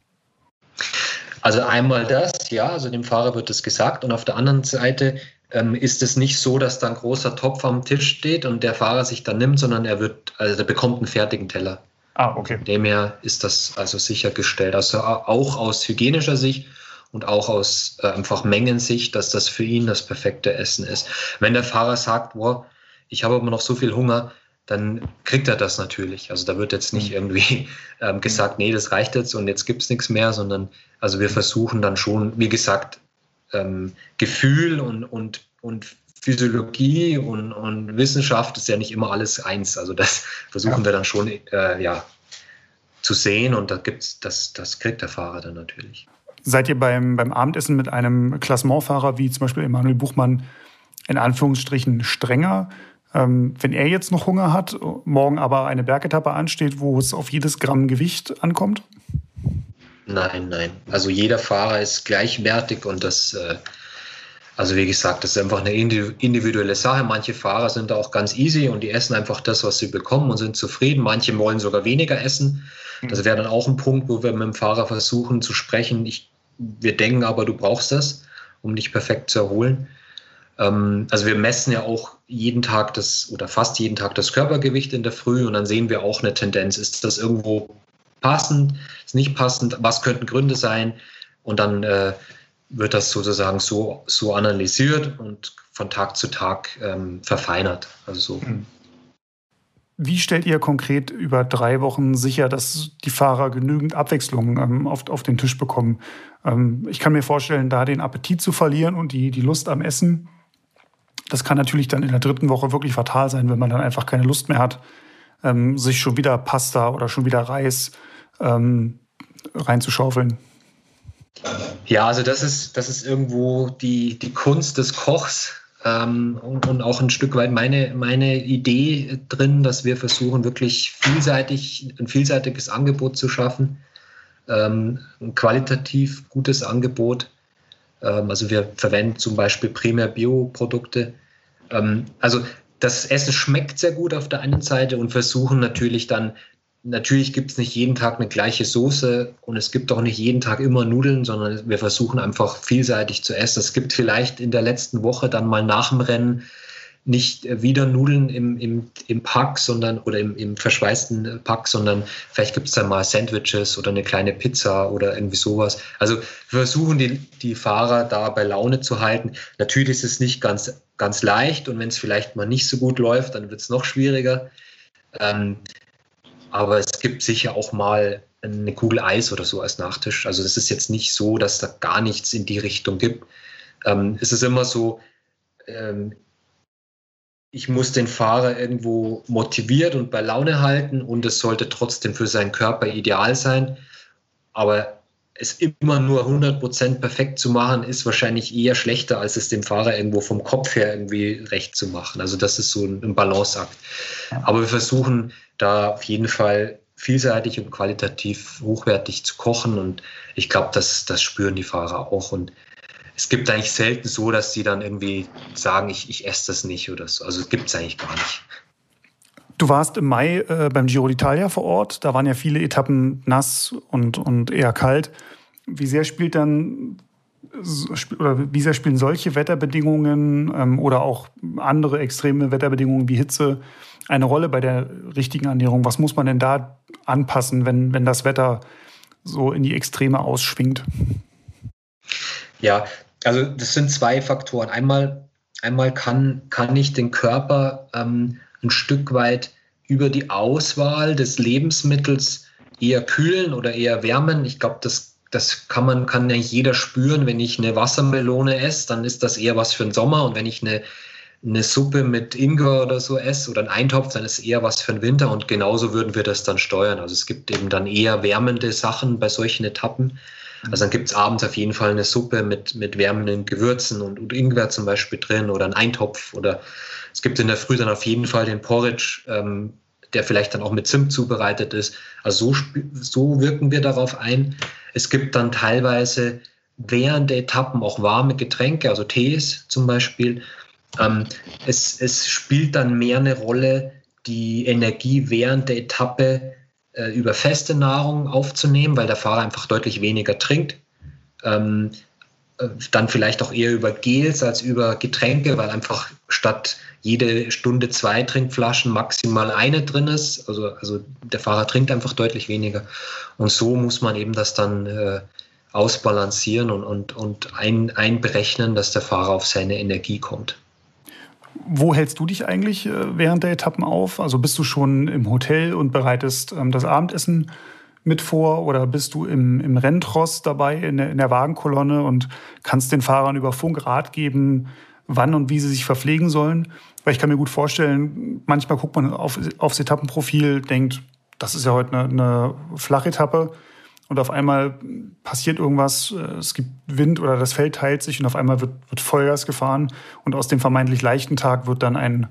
Also einmal das, ja, also dem Fahrer wird es gesagt. Und auf der anderen Seite ähm, ist es nicht so, dass da ein großer Topf am Tisch steht und der Fahrer sich dann nimmt, sondern er wird, also er bekommt einen fertigen Teller. Ah, okay. Demher ist das also sichergestellt. Also auch aus hygienischer Sicht und auch aus äh, einfach Mengensicht, dass das für ihn das perfekte Essen ist. Wenn der Fahrer sagt, boah, ich habe aber noch so viel Hunger, dann kriegt er das natürlich. Also da wird jetzt nicht mhm. irgendwie ähm, gesagt, nee, das reicht jetzt und jetzt gibt es nichts mehr, sondern also wir versuchen dann schon, wie gesagt, ähm, Gefühl und, und, und Physiologie und, und Wissenschaft ist ja nicht immer alles eins. Also das versuchen ja. wir dann schon äh, ja, zu sehen und da gibt's, das, das kriegt der Fahrer dann natürlich. Seid ihr beim, beim Abendessen mit einem Klassementfahrer wie zum Beispiel Emanuel Buchmann in Anführungsstrichen strenger? Ähm, wenn er jetzt noch Hunger hat, morgen aber eine Bergetappe ansteht, wo es auf jedes Gramm Gewicht ankommt? Nein, nein. Also jeder Fahrer ist gleichwertig und das äh, also wie gesagt, das ist einfach eine individuelle Sache. Manche Fahrer sind da auch ganz easy und die essen einfach das, was sie bekommen und sind zufrieden. Manche wollen sogar weniger essen. Mhm. Das wäre dann auch ein Punkt, wo wir mit dem Fahrer versuchen zu sprechen. Ich, wir denken aber, du brauchst das, um dich perfekt zu erholen. Ähm, also wir messen ja auch jeden Tag das oder fast jeden Tag das Körpergewicht in der Früh und dann sehen wir auch eine Tendenz. Ist das irgendwo passend? Ist nicht passend? Was könnten Gründe sein? Und dann äh, wird das sozusagen so, so analysiert und von Tag zu Tag ähm, verfeinert. Also so. Hm. Wie stellt ihr konkret über drei Wochen sicher, dass die Fahrer genügend Abwechslung ähm, auf, auf den Tisch bekommen? Ähm, ich kann mir vorstellen, da den Appetit zu verlieren und die, die Lust am Essen, das kann natürlich dann in der dritten Woche wirklich fatal sein, wenn man dann einfach keine Lust mehr hat, ähm, sich schon wieder Pasta oder schon wieder Reis ähm, reinzuschaufeln. Ja, also das ist, das ist irgendwo die, die Kunst des Kochs ähm, und, und, auch ein Stück weit meine, meine Idee drin, dass wir versuchen, wirklich vielseitig, ein vielseitiges Angebot zu schaffen, ähm, ein qualitativ gutes Angebot. Ähm, also wir verwenden zum Beispiel primär Bioprodukte. Ähm, also das Essen schmeckt sehr gut auf der einen Seite und versuchen natürlich dann natürlich gibt es nicht jeden Tag eine gleiche Soße und es gibt auch nicht jeden Tag immer Nudeln, sondern wir versuchen einfach vielseitig zu essen. Es gibt vielleicht in der letzten Woche dann mal nach dem Rennen nicht wieder Nudeln im, im, im Pack, sondern oder im, im verschweißten Pack, sondern vielleicht gibt es dann mal Sandwiches oder eine kleine Pizza oder irgendwie sowas. Also wir versuchen die, die Fahrer da bei Laune zu halten. Natürlich ist es nicht ganz, ganz leicht und wenn es vielleicht mal nicht so gut läuft, dann wird es noch schwieriger. Ähm, aber es gibt sicher auch mal eine Kugel Eis oder so als Nachtisch. Also es ist jetzt nicht so, dass da gar nichts in die Richtung gibt. Ähm, es ist immer so, ähm, ich muss den Fahrer irgendwo motiviert und bei Laune halten und es sollte trotzdem für seinen Körper ideal sein. Aber es immer nur 100% perfekt zu machen, ist wahrscheinlich eher schlechter, als es dem Fahrer irgendwo vom Kopf her irgendwie recht zu machen. Also das ist so ein, Balanceakt. Aber wir versuchen da auf jeden Fall vielseitig und qualitativ hochwertig zu kochen und ich glaube, das, das spüren die Fahrer auch und es gibt eigentlich selten so, dass sie dann irgendwie sagen, ich, ich esse das nicht oder so. Also es gibt es eigentlich gar nicht. Du warst im Mai äh, beim Giro d'Italia vor Ort. Da waren ja viele Etappen nass und, und eher kalt. Wie sehr spielt dann oder wie sehr spielen solche Wetterbedingungen ähm, oder auch andere extreme Wetterbedingungen wie Hitze eine Rolle bei der richtigen Ernährung? Was muss man denn da anpassen, wenn, wenn das Wetter so in die Extreme ausschwingt? Ja, also das sind zwei Faktoren. Einmal, einmal kann, kann ich den Körper ähm, ein Stück weit über die Auswahl des Lebensmittels eher kühlen oder eher wärmen. Ich glaube, das, das kann man, kann eigentlich jeder spüren. Wenn ich eine Wassermelone esse, dann ist das eher was für den Sommer. Und wenn ich eine eine Suppe mit Ingwer oder so esse oder ein Eintopf, dann ist eher was für den Winter und genauso würden wir das dann steuern. Also es gibt eben dann eher wärmende Sachen bei solchen Etappen. Also dann gibt es abends auf jeden Fall eine Suppe mit, mit wärmenden Gewürzen und, und, Ingwer zum Beispiel drin oder ein Eintopf oder es gibt in der Früh dann auf jeden Fall den Porridge, ähm, der vielleicht dann auch mit Zimt zubereitet ist. Also so, so wirken wir darauf ein. Es gibt dann teilweise während der Etappen auch warme Getränke, also Tees zum Beispiel. Ähm, es, es spielt dann mehr eine Rolle, die Energie während der Etappe äh, über feste Nahrung aufzunehmen, weil der Fahrer einfach deutlich weniger trinkt. Ähm, äh, dann vielleicht auch eher über Gels als über Getränke, weil einfach statt jede Stunde zwei Trinkflaschen maximal eine drin ist. Also, also der Fahrer trinkt einfach deutlich weniger. Und so muss man eben das dann äh, ausbalancieren und, und, und ein, einberechnen, dass der Fahrer auf seine Energie kommt. Wo hältst du dich eigentlich äh, während der Etappen auf? Also bist du schon im Hotel und bereitest ähm, das Abendessen mit vor oder bist du im, im Renntross dabei in der, in der Wagenkolonne und kannst den Fahrern über Funk Rat geben, wann und wie sie sich verpflegen sollen? Weil ich kann mir gut vorstellen, manchmal guckt man auf, aufs Etappenprofil, denkt, das ist ja heute eine, eine Flachetappe und auf einmal passiert irgendwas, äh, es gibt Wind oder das Feld teilt sich und auf einmal wird, wird Vollgas gefahren und aus dem vermeintlich leichten Tag wird dann ein,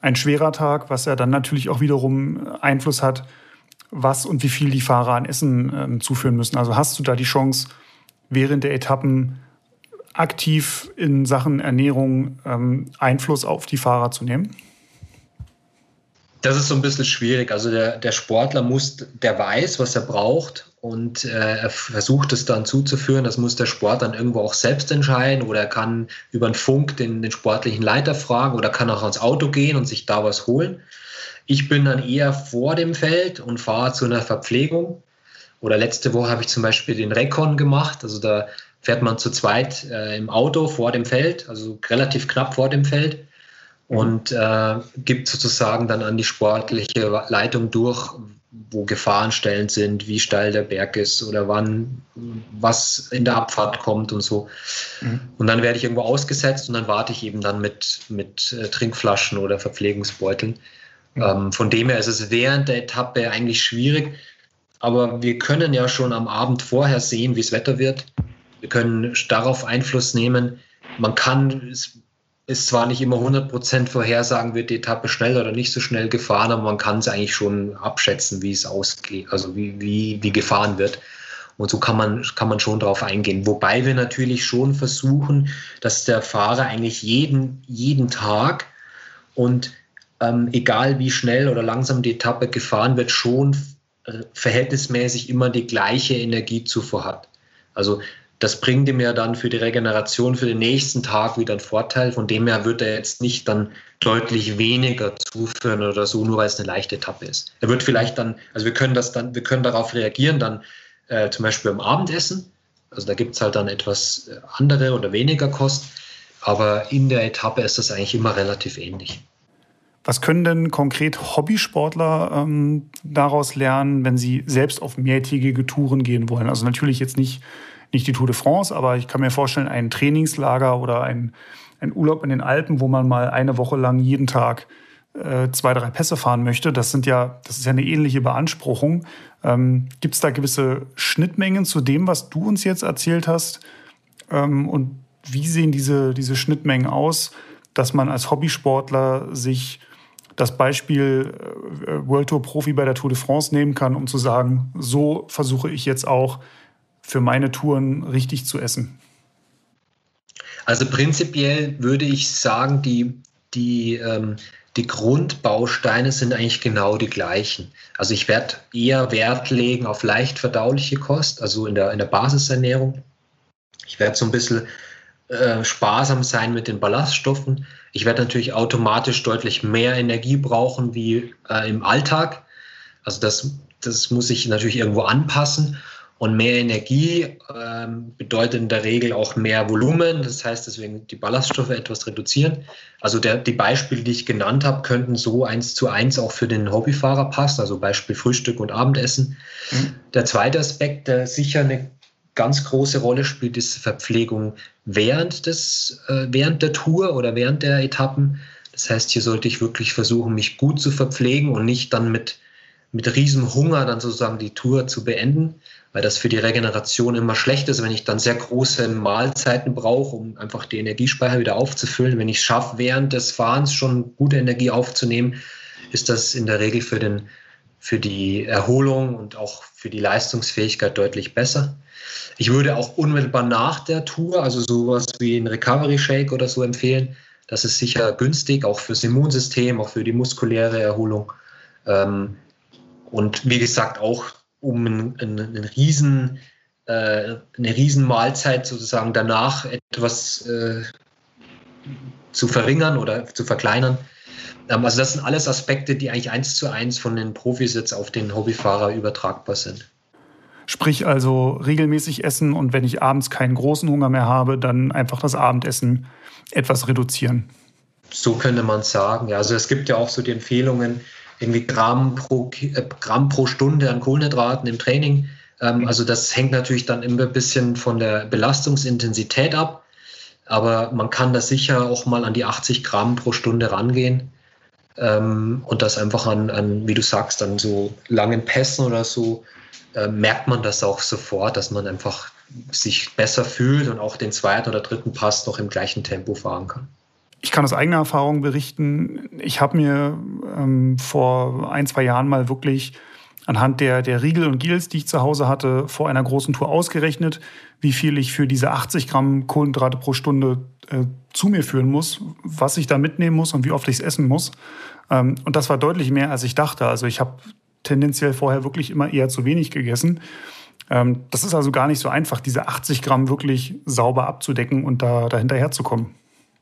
ein schwerer Tag, was ja dann natürlich auch wiederum Einfluss hat, was und wie viel die Fahrer an Essen ähm, zuführen müssen. Also hast du da die Chance, während der Etappen aktiv in Sachen Ernährung ähm, Einfluss auf die Fahrer zu nehmen? Das ist so ein bisschen schwierig. Also der, der Sportler muss, der weiß, was er braucht und äh, er versucht es dann zuzuführen. Das muss der Sport dann irgendwo auch selbst entscheiden oder er kann über einen Funk den, den sportlichen Leiter fragen oder kann auch ans Auto gehen und sich da was holen. Ich bin dann eher vor dem Feld und fahre zu einer Verpflegung. Oder letzte Woche habe ich zum Beispiel den Recon gemacht. Also da fährt man zu zweit äh, im Auto vor dem Feld, also relativ knapp vor dem Feld und äh, gibt sozusagen dann an die sportliche Leitung durch, wo Gefahrenstellen sind, wie steil der Berg ist oder wann was in der Abfahrt kommt und so. Mhm. Und dann werde ich irgendwo ausgesetzt und dann warte ich eben dann mit, mit äh, Trinkflaschen oder Verpflegungsbeuteln. Mhm. Ähm, von dem her ist es während der Etappe eigentlich schwierig, aber wir können ja schon am Abend vorher sehen, wie das Wetter wird. Wir können darauf Einfluss nehmen. Man kann, es ist zwar nicht immer 100% vorhersagen, wird die Etappe schnell oder nicht so schnell gefahren, aber man kann es eigentlich schon abschätzen, wie es ausgeht, also wie, wie, wie gefahren wird. Und so kann man, kann man schon darauf eingehen. Wobei wir natürlich schon versuchen, dass der Fahrer eigentlich jeden, jeden Tag und ähm, egal wie schnell oder langsam die Etappe gefahren wird, schon äh, verhältnismäßig immer die gleiche Energiezufuhr hat. Also das bringt ihm ja dann für die Regeneration für den nächsten Tag wieder einen Vorteil. Von dem her wird er jetzt nicht dann deutlich weniger zuführen oder so, nur weil es eine leichte Etappe ist. Er wird vielleicht dann, also wir können das dann, wir können darauf reagieren, dann äh, zum Beispiel beim Abendessen. Also da gibt es halt dann etwas äh, andere oder weniger Kost. Aber in der Etappe ist das eigentlich immer relativ ähnlich. Was können denn konkret Hobbysportler ähm, daraus lernen, wenn sie selbst auf mehrtägige Touren gehen wollen? Also natürlich jetzt nicht nicht die Tour de France, aber ich kann mir vorstellen, ein Trainingslager oder ein, ein Urlaub in den Alpen, wo man mal eine Woche lang jeden Tag äh, zwei, drei Pässe fahren möchte. Das sind ja, das ist ja eine ähnliche Beanspruchung. Ähm, Gibt es da gewisse Schnittmengen zu dem, was du uns jetzt erzählt hast? Ähm, und wie sehen diese, diese Schnittmengen aus, dass man als Hobbysportler sich das Beispiel äh, World Tour Profi bei der Tour de France nehmen kann, um zu sagen, so versuche ich jetzt auch für meine Touren richtig zu essen? Also prinzipiell würde ich sagen, die, die, ähm, die Grundbausteine sind eigentlich genau die gleichen. Also ich werde eher Wert legen auf leicht verdauliche Kost, also in der, in der Basisernährung. Ich werde so ein bisschen äh, sparsam sein mit den Ballaststoffen. Ich werde natürlich automatisch deutlich mehr Energie brauchen wie äh, im Alltag. Also das, das muss ich natürlich irgendwo anpassen. Und mehr Energie ähm, bedeutet in der Regel auch mehr Volumen. Das heißt deswegen die Ballaststoffe etwas reduzieren. Also der, die Beispiele, die ich genannt habe, könnten so eins zu eins auch für den Hobbyfahrer passen. Also Beispiel Frühstück und Abendessen. Mhm. Der zweite Aspekt, der sicher eine ganz große Rolle spielt, ist Verpflegung während, des, äh, während der Tour oder während der Etappen. Das heißt, hier sollte ich wirklich versuchen, mich gut zu verpflegen und nicht dann mit, mit riesem Hunger dann sozusagen die Tour zu beenden, weil das für die Regeneration immer schlecht ist, wenn ich dann sehr große Mahlzeiten brauche, um einfach die Energiespeicher wieder aufzufüllen. Wenn ich es schaffe, während des Fahrens schon gute Energie aufzunehmen, ist das in der Regel für, den, für die Erholung und auch für die Leistungsfähigkeit deutlich besser. Ich würde auch unmittelbar nach der Tour, also sowas wie ein Recovery Shake oder so empfehlen. Das ist sicher günstig, auch fürs Immunsystem, auch für die muskuläre Erholung. Ähm, und wie gesagt, auch um einen, einen, riesen, äh, eine riesen Mahlzeit sozusagen danach etwas äh, zu verringern oder zu verkleinern. Ähm, also das sind alles Aspekte, die eigentlich eins zu eins von den Profis jetzt auf den Hobbyfahrer übertragbar sind. Sprich also regelmäßig essen und wenn ich abends keinen großen Hunger mehr habe, dann einfach das Abendessen etwas reduzieren. So könnte man sagen. Ja, also es gibt ja auch so die Empfehlungen, irgendwie Gramm pro, äh, Gramm pro Stunde an Kohlenhydraten im Training. Ähm, also das hängt natürlich dann immer ein bisschen von der Belastungsintensität ab. Aber man kann da sicher auch mal an die 80 Gramm pro Stunde rangehen. Ähm, und das einfach an, an, wie du sagst, an so langen Pässen oder so äh, merkt man das auch sofort, dass man einfach sich besser fühlt und auch den zweiten oder dritten Pass noch im gleichen Tempo fahren kann. Ich kann aus eigener Erfahrung berichten, ich habe mir ähm, vor ein, zwei Jahren mal wirklich anhand der, der Riegel und Gels, die ich zu Hause hatte, vor einer großen Tour ausgerechnet, wie viel ich für diese 80 Gramm Kohlenhydrate pro Stunde äh, zu mir führen muss, was ich da mitnehmen muss und wie oft ich es essen muss. Ähm, und das war deutlich mehr, als ich dachte. Also ich habe tendenziell vorher wirklich immer eher zu wenig gegessen. Ähm, das ist also gar nicht so einfach, diese 80 Gramm wirklich sauber abzudecken und da, da hinterherzukommen.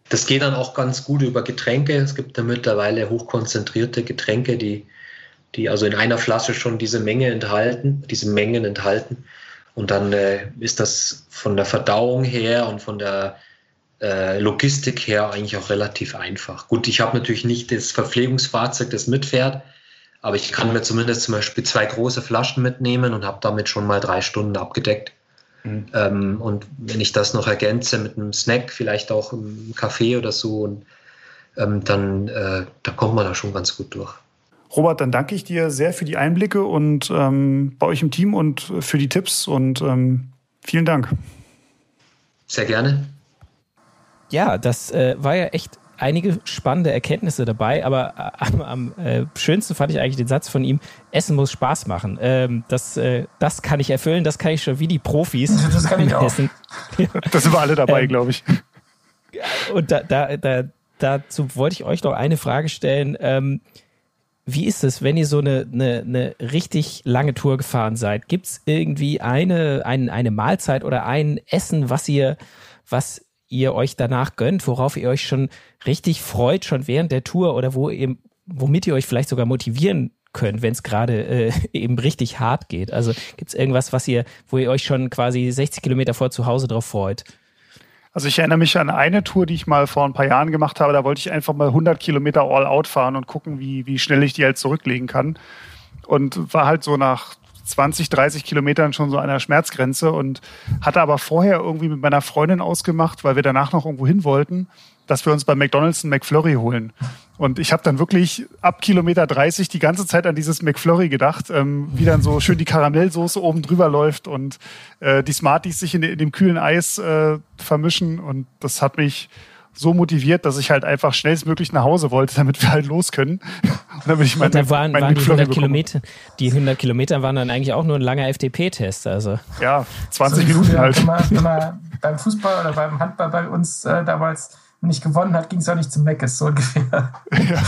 Das geht dann auch ganz gut über Getränke. Es gibt da mittlerweile hochkonzentrierte Getränke, die, die also in einer Flasche schon diese Menge enthalten, diese Mengen enthalten. Und dann äh, ist das von der Verdauung her und von der äh, Logistik her eigentlich auch relativ einfach. Gut, ich habe natürlich nicht das Verpflegungsfahrzeug, das mitfährt, aber ich kann mir zumindest zum Beispiel zwei große Flaschen mitnehmen und habe damit schon mal drei Stunden abgedeckt. Mhm. Ähm, und wenn ich das noch ergänze mit einem Snack, vielleicht auch im Kaffee oder so, und, ähm, dann äh, da kommt man da schon ganz gut durch. Robert, dann danke ich dir sehr für die Einblicke und ähm, bei euch im Team und für die Tipps und ähm, vielen Dank. Sehr gerne. Ja, das äh, war ja echt einige spannende Erkenntnisse dabei, aber äh, am, am äh, schönsten fand ich eigentlich den Satz von ihm, Essen muss Spaß machen. Ähm, das, äh, das kann ich erfüllen, das kann ich schon wie die Profis. Das kann ich auch. Essen. Das sind wir alle dabei, ähm, glaube ich. Und da, da, da, dazu wollte ich euch noch eine Frage stellen. Ähm, wie ist es, wenn ihr so eine, eine, eine richtig lange Tour gefahren seid? Gibt es irgendwie eine, ein, eine Mahlzeit oder ein Essen, was ihr, was ihr euch danach gönnt, worauf ihr euch schon richtig freut, schon während der Tour oder wo ihr, womit ihr euch vielleicht sogar motivieren könnt, wenn es gerade äh, eben richtig hart geht? Also gibt es irgendwas, was ihr, wo ihr euch schon quasi 60 Kilometer vor zu Hause drauf freut? Also ich erinnere mich an eine Tour, die ich mal vor ein paar Jahren gemacht habe. Da wollte ich einfach mal 100 Kilometer All-Out fahren und gucken, wie, wie schnell ich die halt zurücklegen kann. Und war halt so nach 20, 30 Kilometern schon so an der Schmerzgrenze und hatte aber vorher irgendwie mit meiner Freundin ausgemacht, weil wir danach noch irgendwo hin wollten, dass wir uns bei McDonalds einen McFlurry holen. Und ich habe dann wirklich ab Kilometer 30 die ganze Zeit an dieses McFlurry gedacht, ähm, wie dann so schön die Karamellsoße oben drüber läuft und äh, die Smarties sich in, in dem kühlen Eis äh, vermischen. Und das hat mich so motiviert, dass ich halt einfach schnellstmöglich nach Hause wollte, damit wir halt los können. Und dann bin ich mein, und da waren, waren die 100 Kilometer, die 100 Kilometer waren dann eigentlich auch nur ein langer FDP-Test, also. Ja, 20 so, Minuten halt. Wenn man, wenn man beim Fußball oder beim Handball bei uns äh, damals nicht gewonnen hat, ging es auch nicht zum Meckes, so ungefähr. Ja.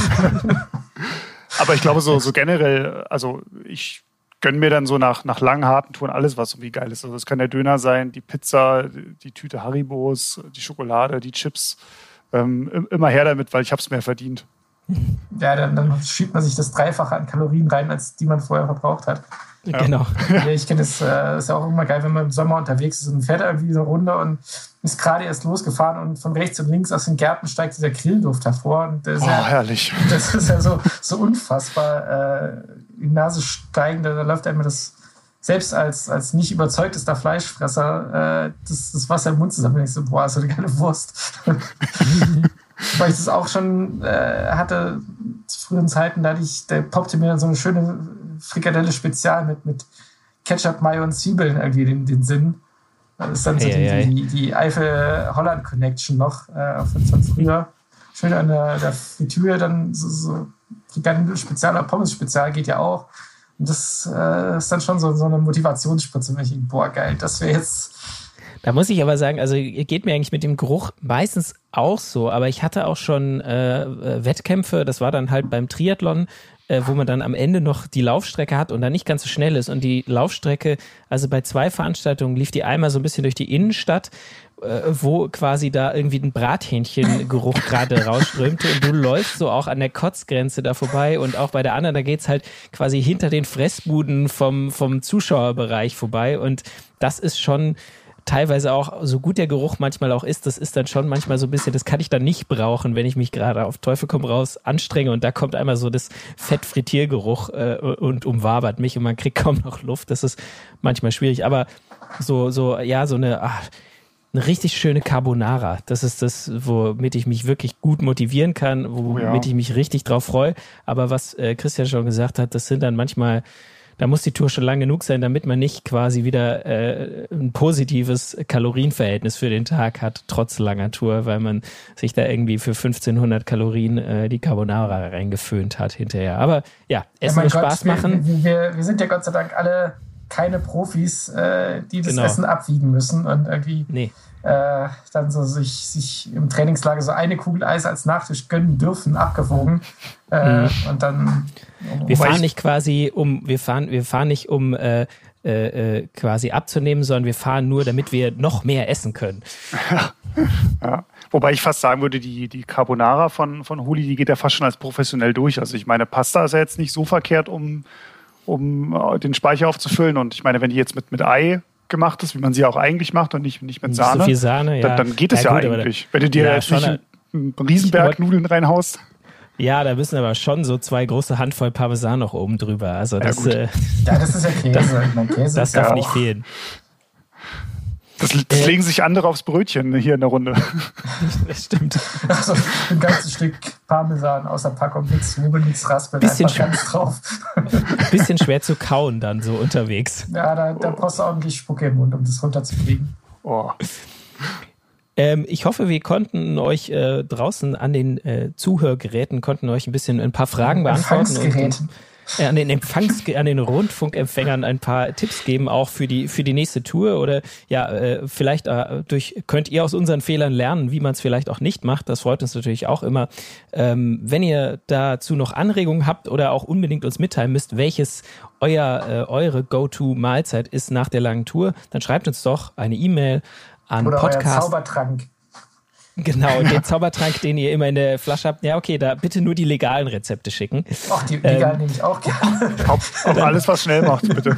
Aber ich glaube, so, so generell, also ich gönne mir dann so nach, nach langen, harten Touren alles, was irgendwie geil ist. Also es kann der Döner sein, die Pizza, die Tüte Haribos, die Schokolade, die Chips. Ähm, immer her damit, weil ich habe es mehr verdient. Ja, dann, dann, schiebt man sich das Dreifache an Kalorien rein, als die man vorher verbraucht hat. Ja. Genau. Ja, ich kenne das, äh, ist ja auch immer geil, wenn man im Sommer unterwegs ist und fährt irgendwie so eine Runde und ist gerade erst losgefahren und von rechts und links aus den Gärten steigt dieser Grillduft hervor. Und das oh, ja, herrlich. Das ist ja so, so unfassbar äh, die Nase steigend, da läuft einem das selbst als, als nicht überzeugtester Fleischfresser äh, das, das Wasser im Mund zusammen. Ich so, boah, ist so eine geile Wurst. Weil ich das auch schon äh, hatte zu frühen Zeiten, da, ich, da poppte mir dann so eine schöne Frikadelle Spezial mit, mit Ketchup, Mayo und Zwiebeln irgendwie den, den Sinn. Das ist dann so hey, die, die, die Eifel-Holland-Connection noch äh, von, von früher. Schön an der, der Fritüre, dann so, so Frikadelle Spezial oder Pommes Spezial geht ja auch. Und das äh, ist dann schon so, so eine Motivationsspritze, ich denke, boah, geil, das wäre jetzt. Da muss ich aber sagen, also geht mir eigentlich mit dem Geruch meistens auch so, aber ich hatte auch schon äh, äh, Wettkämpfe, das war dann halt beim Triathlon, äh, wo man dann am Ende noch die Laufstrecke hat und dann nicht ganz so schnell ist. Und die Laufstrecke, also bei zwei Veranstaltungen lief die einmal so ein bisschen durch die Innenstadt äh, wo quasi da irgendwie ein Brathähnchengeruch gerade rausströmte und du läufst so auch an der Kotzgrenze da vorbei und auch bei der anderen, da geht's halt quasi hinter den Fressbuden vom, vom Zuschauerbereich vorbei und das ist schon teilweise auch, so gut der Geruch manchmal auch ist, das ist dann schon manchmal so ein bisschen, das kann ich dann nicht brauchen, wenn ich mich gerade auf Teufel komm raus anstrenge und da kommt einmal so das Fettfrittiergeruch äh, und umwabert mich und man kriegt kaum noch Luft. Das ist manchmal schwierig, aber so, so, ja, so eine, ach, eine richtig schöne Carbonara. Das ist das, womit ich mich wirklich gut motivieren kann, womit oh ja. ich mich richtig drauf freue. Aber was äh, Christian schon gesagt hat, das sind dann manchmal, da muss die Tour schon lang genug sein, damit man nicht quasi wieder äh, ein positives Kalorienverhältnis für den Tag hat, trotz langer Tour, weil man sich da irgendwie für 1500 Kalorien äh, die Carbonara reingeföhnt hat hinterher. Aber ja, Essen ja, Spaß Gott, machen. Wir, wir, wir sind ja Gott sei Dank alle keine Profis, äh, die das genau. Essen abwiegen müssen und irgendwie nee. äh, dann so sich, sich im Trainingslager so eine Kugel Eis als Nachtisch gönnen dürfen, abgewogen. Äh, mhm. Und dann. Wir fahren nicht quasi um, wir fahren, wir fahren nicht um äh, äh, äh, quasi abzunehmen, sondern wir fahren nur, damit wir noch mehr essen können. ja. Wobei ich fast sagen würde, die, die Carbonara von, von Huli, die geht ja fast schon als professionell durch. Also ich meine, Pasta ist ja jetzt nicht so verkehrt, um um äh, den Speicher aufzufüllen. Und ich meine, wenn die jetzt mit, mit Ei gemacht ist, wie man sie auch eigentlich macht und nicht, nicht mit Sahne, so viel Sahne ja. dann, dann geht es ja, ja, eigentlich. Wenn du dir ja, jetzt nicht einen, einen Riesenberg Nudeln reinhaust. Ja, da müssen aber schon so zwei große Handvoll Parmesan noch oben drüber. Also das, ja, äh, ja das ist ja Käse. Das, Käse das darf nicht fehlen. Das, das äh, legen sich andere aufs Brötchen hier in der Runde. Das stimmt. Also ein ganzes Stück Parmesan aus der Packung, nichts Zwiebeln, nichts Raspeln, bisschen einfach ganz drauf. Bisschen schwer zu kauen dann so unterwegs. Ja, da, da brauchst du ordentlich Spucke im Mund, um das runterzukriegen. Oh. Ähm, ich hoffe, wir konnten euch äh, draußen an den äh, Zuhörgeräten, konnten euch ein bisschen ein paar Fragen beantworten. Und, an den Empfangs an den Rundfunkempfängern ein paar Tipps geben, auch für die für die nächste Tour oder ja äh, vielleicht äh, durch könnt ihr aus unseren Fehlern lernen, wie man es vielleicht auch nicht macht. Das freut uns natürlich auch immer. Ähm, wenn ihr dazu noch Anregungen habt oder auch unbedingt uns mitteilen müsst, welches euer äh, eure Go-to-Mahlzeit ist nach der langen Tour, dann schreibt uns doch eine E-Mail an oder Podcast. Euer Zaubertrank. Genau, den Zaubertrank, den ihr immer in der Flasche habt. Ja, okay, da bitte nur die legalen Rezepte schicken. Ach, die legalen ähm, nehme ich auch gerne. Auf, auf alles, was schnell macht, bitte.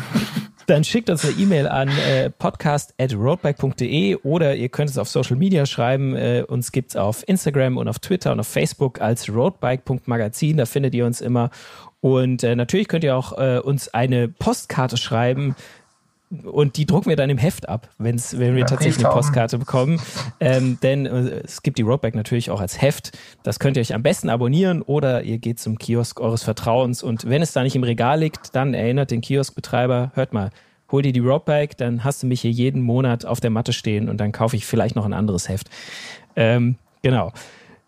Dann schickt uns eine E-Mail an äh, podcast.roadbike.de oder ihr könnt es auf Social Media schreiben. Äh, uns gibt's auf Instagram und auf Twitter und auf Facebook als roadbike.magazin. Da findet ihr uns immer. Und äh, natürlich könnt ihr auch äh, uns eine Postkarte schreiben und die drucken wir dann im Heft ab, wenn's, wenn wir ja, tatsächlich eine Postkarte bekommen. Ähm, denn äh, es gibt die Roadback natürlich auch als Heft. Das könnt ihr euch am besten abonnieren oder ihr geht zum Kiosk eures Vertrauens. Und wenn es da nicht im Regal liegt, dann erinnert den Kioskbetreiber, hört mal, hol dir die Roadbike, dann hast du mich hier jeden Monat auf der Matte stehen und dann kaufe ich vielleicht noch ein anderes Heft. Ähm, genau.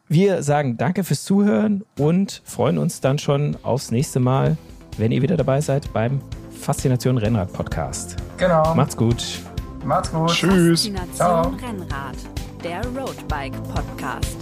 Wir sagen danke fürs Zuhören und freuen uns dann schon aufs nächste Mal, wenn ihr wieder dabei seid beim Faszination Rennrad Podcast. Genau. Macht's gut. Macht's gut. Tschüss. Faszination Ciao. Rennrad, der Roadbike Podcast.